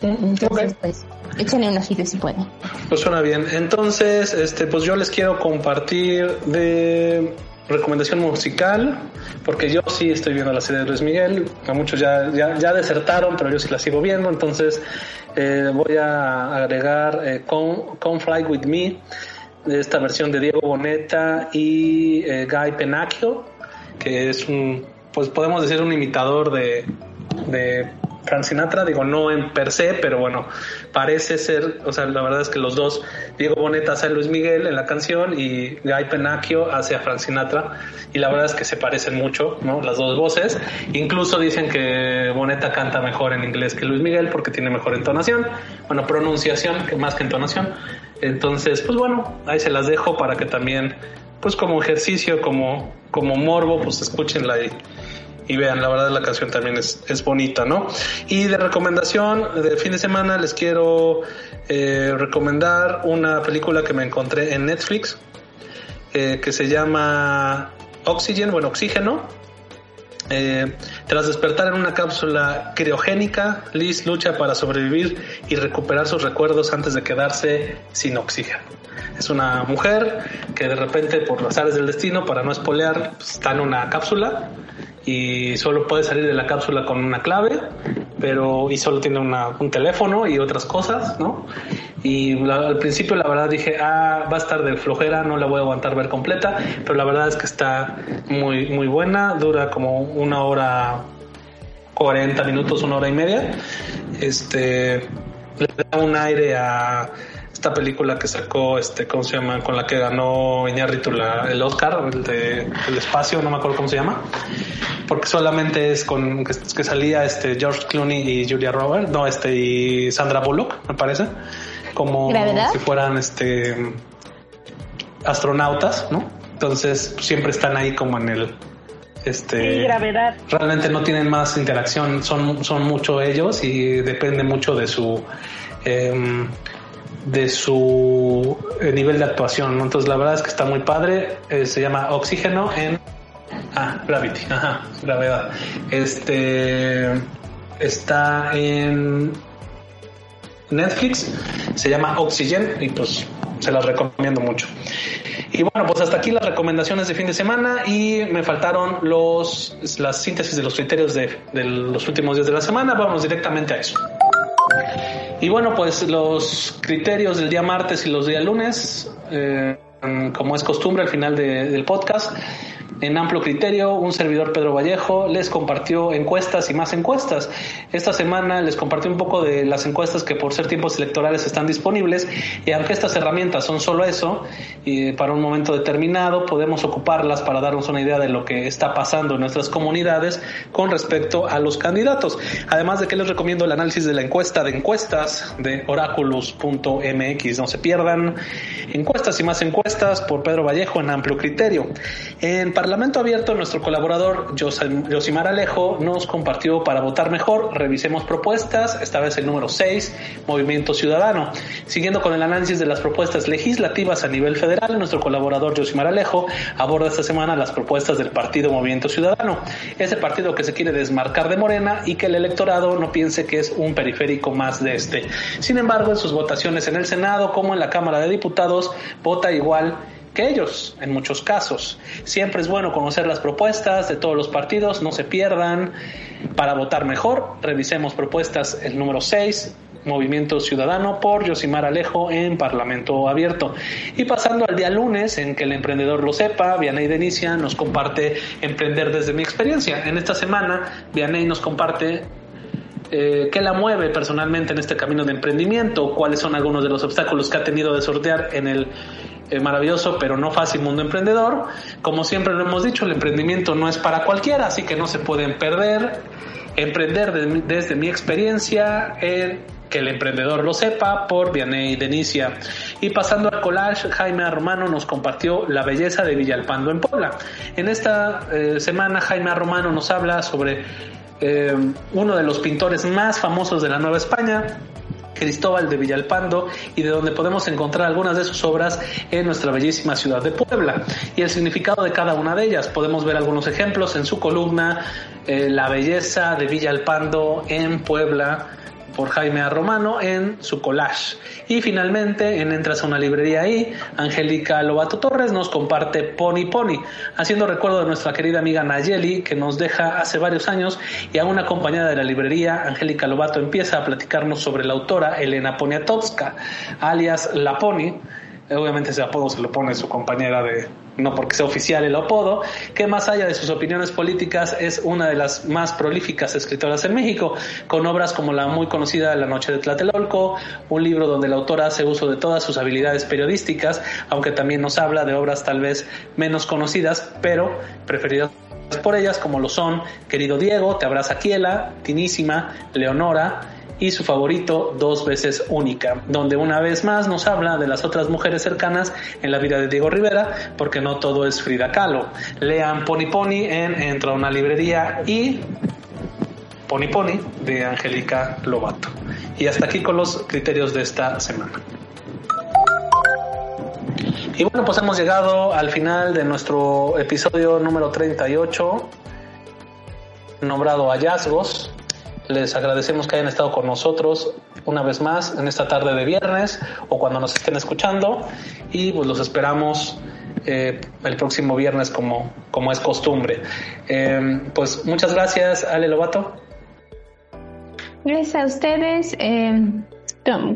Entonces, pues, échenle un ojito si pueden. Pues suena bien. Entonces, este, pues yo les quiero compartir de recomendación musical, porque yo sí estoy viendo la serie de Luis Miguel, a muchos ya, ya, desertaron, pero yo sí la sigo viendo, entonces eh, voy a agregar eh, Come, Fly With Me, de esta versión de Diego Boneta y eh, Guy Penacchio, que es un, pues podemos decir un imitador de Frank Sinatra, digo, no en per se, pero bueno, parece ser, o sea, la verdad es que los dos, Diego Boneta hace a Luis Miguel en la canción y Guy Penacchio hace a Frank Sinatra, y la verdad es que se parecen mucho, ¿no? Las dos voces, incluso dicen que Boneta canta mejor en inglés que Luis Miguel porque tiene mejor entonación, bueno, pronunciación que más que entonación, entonces, pues bueno, ahí se las dejo para que también, pues como ejercicio, como, como morbo, pues escúchenla y y vean, la verdad la canción también es, es bonita, ¿no? Y de recomendación de fin de semana les quiero eh, recomendar una película que me encontré en Netflix eh, que se llama Oxygen, bueno, Oxígeno. Eh, tras despertar en una cápsula criogénica, Liz lucha para sobrevivir y recuperar sus recuerdos antes de quedarse sin oxígeno. Es una mujer que de repente, por los azares del destino, para no espolear, pues, está en una cápsula y solo puede salir de la cápsula con una clave, pero y solo tiene un teléfono y otras cosas, ¿no? Y al principio la verdad dije, ah, va a estar de flojera, no la voy a aguantar ver completa, pero la verdad es que está muy, muy buena, dura como una hora 40 minutos, una hora y media. Este le da un aire a esta película que sacó, este, ¿cómo se llama? Con la que ganó Iñárritu el Oscar, el de El Espacio, no me acuerdo cómo se llama, porque solamente es con que, salía este George Clooney y Julia Roberts, no, este y Sandra Bullock, me parece, como si fueran este astronautas, ¿no? Entonces siempre están ahí como en el este gravedad. Realmente no tienen más interacción, son, son mucho ellos y depende mucho de su eh, de su eh, nivel de actuación. Entonces la verdad es que está muy padre. Eh, se llama Oxígeno en ah Gravity, ajá, gravedad. Este está en Netflix. Se llama Oxygen y pues se las recomiendo mucho. Y bueno, pues hasta aquí las recomendaciones de fin de semana y me faltaron los las síntesis de los criterios de, de los últimos días de la semana. Vamos directamente a eso. Y bueno, pues los criterios del día martes y los días lunes, eh, como es costumbre al final del podcast, en amplio criterio, un servidor Pedro Vallejo les compartió encuestas y más encuestas. Esta semana les compartí un poco de las encuestas que por ser tiempos electorales están disponibles y aunque estas herramientas son solo eso, y para un momento determinado podemos ocuparlas para darnos una idea de lo que está pasando en nuestras comunidades con respecto a los candidatos. Además de que les recomiendo el análisis de la encuesta de encuestas de oráculos.mx. No se pierdan encuestas y más encuestas por Pedro Vallejo en amplio criterio. En Parlamento Abierto, nuestro colaborador Josimar Alejo nos compartió para votar mejor, revisemos propuestas, esta vez el número 6, Movimiento Ciudadano. Siguiendo con el análisis de las propuestas legislativas a nivel federal, nuestro colaborador Josimar Alejo aborda esta semana las propuestas del Partido Movimiento Ciudadano, ese partido que se quiere desmarcar de Morena y que el electorado no piense que es un periférico más de este. Sin embargo, en sus votaciones en el Senado como en la Cámara de Diputados, vota igual que ellos en muchos casos. Siempre es bueno conocer las propuestas de todos los partidos, no se pierdan. Para votar mejor, revisemos propuestas el número 6, Movimiento Ciudadano por Yosimar Alejo en Parlamento Abierto. Y pasando al día lunes, en que el emprendedor lo sepa, Vianey Denicia nos comparte Emprender desde mi experiencia. En esta semana, Vianey nos comparte eh, qué la mueve personalmente en este camino de emprendimiento, cuáles son algunos de los obstáculos que ha tenido de sortear en el maravilloso pero no fácil mundo emprendedor. Como siempre lo hemos dicho, el emprendimiento no es para cualquiera, así que no se pueden perder. Emprender desde mi experiencia, que el emprendedor lo sepa, por Vianey Denicia. Y pasando al collage, Jaime Romano nos compartió la belleza de Villalpando en Puebla. En esta eh, semana, Jaime Romano nos habla sobre eh, uno de los pintores más famosos de la Nueva España, Cristóbal de Villalpando y de donde podemos encontrar algunas de sus obras en nuestra bellísima ciudad de Puebla y el significado de cada una de ellas. Podemos ver algunos ejemplos en su columna eh, La belleza de Villalpando en Puebla por Jaime A. Romano en su collage. Y finalmente, en Entras a una librería ahí, Angélica Lobato Torres nos comparte Pony Pony, haciendo recuerdo de nuestra querida amiga Nayeli, que nos deja hace varios años, y aún acompañada de la librería, Angélica Lobato empieza a platicarnos sobre la autora Elena Poniatowska, alias La Pony, obviamente ese apodo se lo pone su compañera de, no porque sea oficial el apodo, que más allá de sus opiniones políticas es una de las más prolíficas escritoras en México, con obras como la muy conocida La Noche de Tlatelolco, un libro donde la autora hace uso de todas sus habilidades periodísticas, aunque también nos habla de obras tal vez menos conocidas, pero preferidas por ellas, como lo son Querido Diego, Te abraza Kiela, Tinísima, Leonora, y su favorito Dos veces única, donde una vez más nos habla de las otras mujeres cercanas en la vida de Diego Rivera, porque no todo es Frida Kahlo. Lean Pony Pony en Entra a una librería y Pony Pony de Angélica Lobato. Y hasta aquí con los criterios de esta semana. Y bueno, pues hemos llegado al final de nuestro episodio número 38, nombrado Hallazgos. Les agradecemos que hayan estado con nosotros una vez más en esta tarde de viernes o cuando nos estén escuchando y pues los esperamos eh, el próximo viernes como, como es costumbre. Eh, pues muchas gracias, Ale Lobato. Gracias a ustedes. Eh,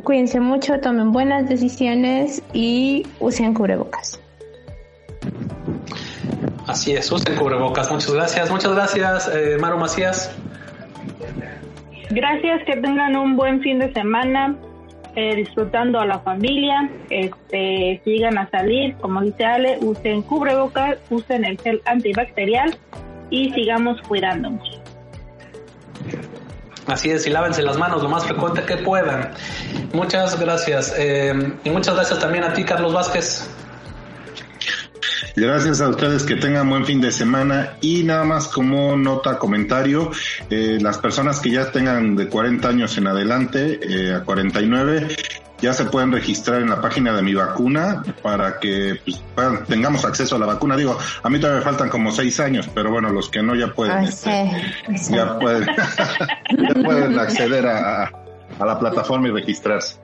cuídense mucho, tomen buenas decisiones y usen cubrebocas. Así es, usen cubrebocas. Muchas gracias. Muchas gracias, Maru Macías. Gracias, que tengan un buen fin de semana, eh, disfrutando a la familia, este, sigan a salir, como dice Ale, usen cubrebocas, usen el gel antibacterial y sigamos cuidándonos. Así es, y lávense las manos lo más frecuente que puedan. Muchas gracias. Eh, y muchas gracias también a ti, Carlos Vázquez. Gracias a ustedes, que tengan buen fin de semana y nada más como nota, comentario, eh, las personas que ya tengan de 40 años en adelante eh, a 49 ya se pueden registrar en la página de mi vacuna para que pues, tengamos acceso a la vacuna. Digo, a mí todavía me faltan como seis años, pero bueno, los que no ya pueden, este, Ya, pueden ya pueden acceder a, a la plataforma y registrarse.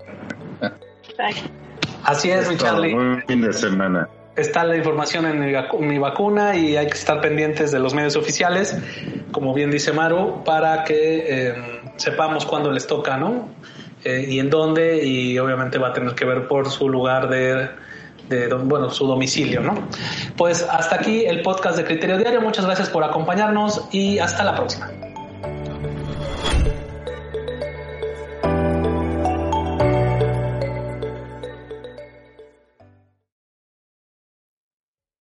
Así es, mi Charlie. Buen fin de semana está la información en mi, vacuna y hay que estar pendientes de los medios oficiales, como bien dice Maru, para que eh, sepamos cuándo les toca, ¿no? Eh, y en dónde, y obviamente va a tener que ver por su lugar de, de, bueno, su domicilio, ¿no? Pues hasta aquí el podcast de Criterio Diario. Muchas gracias por acompañarnos y hasta la próxima.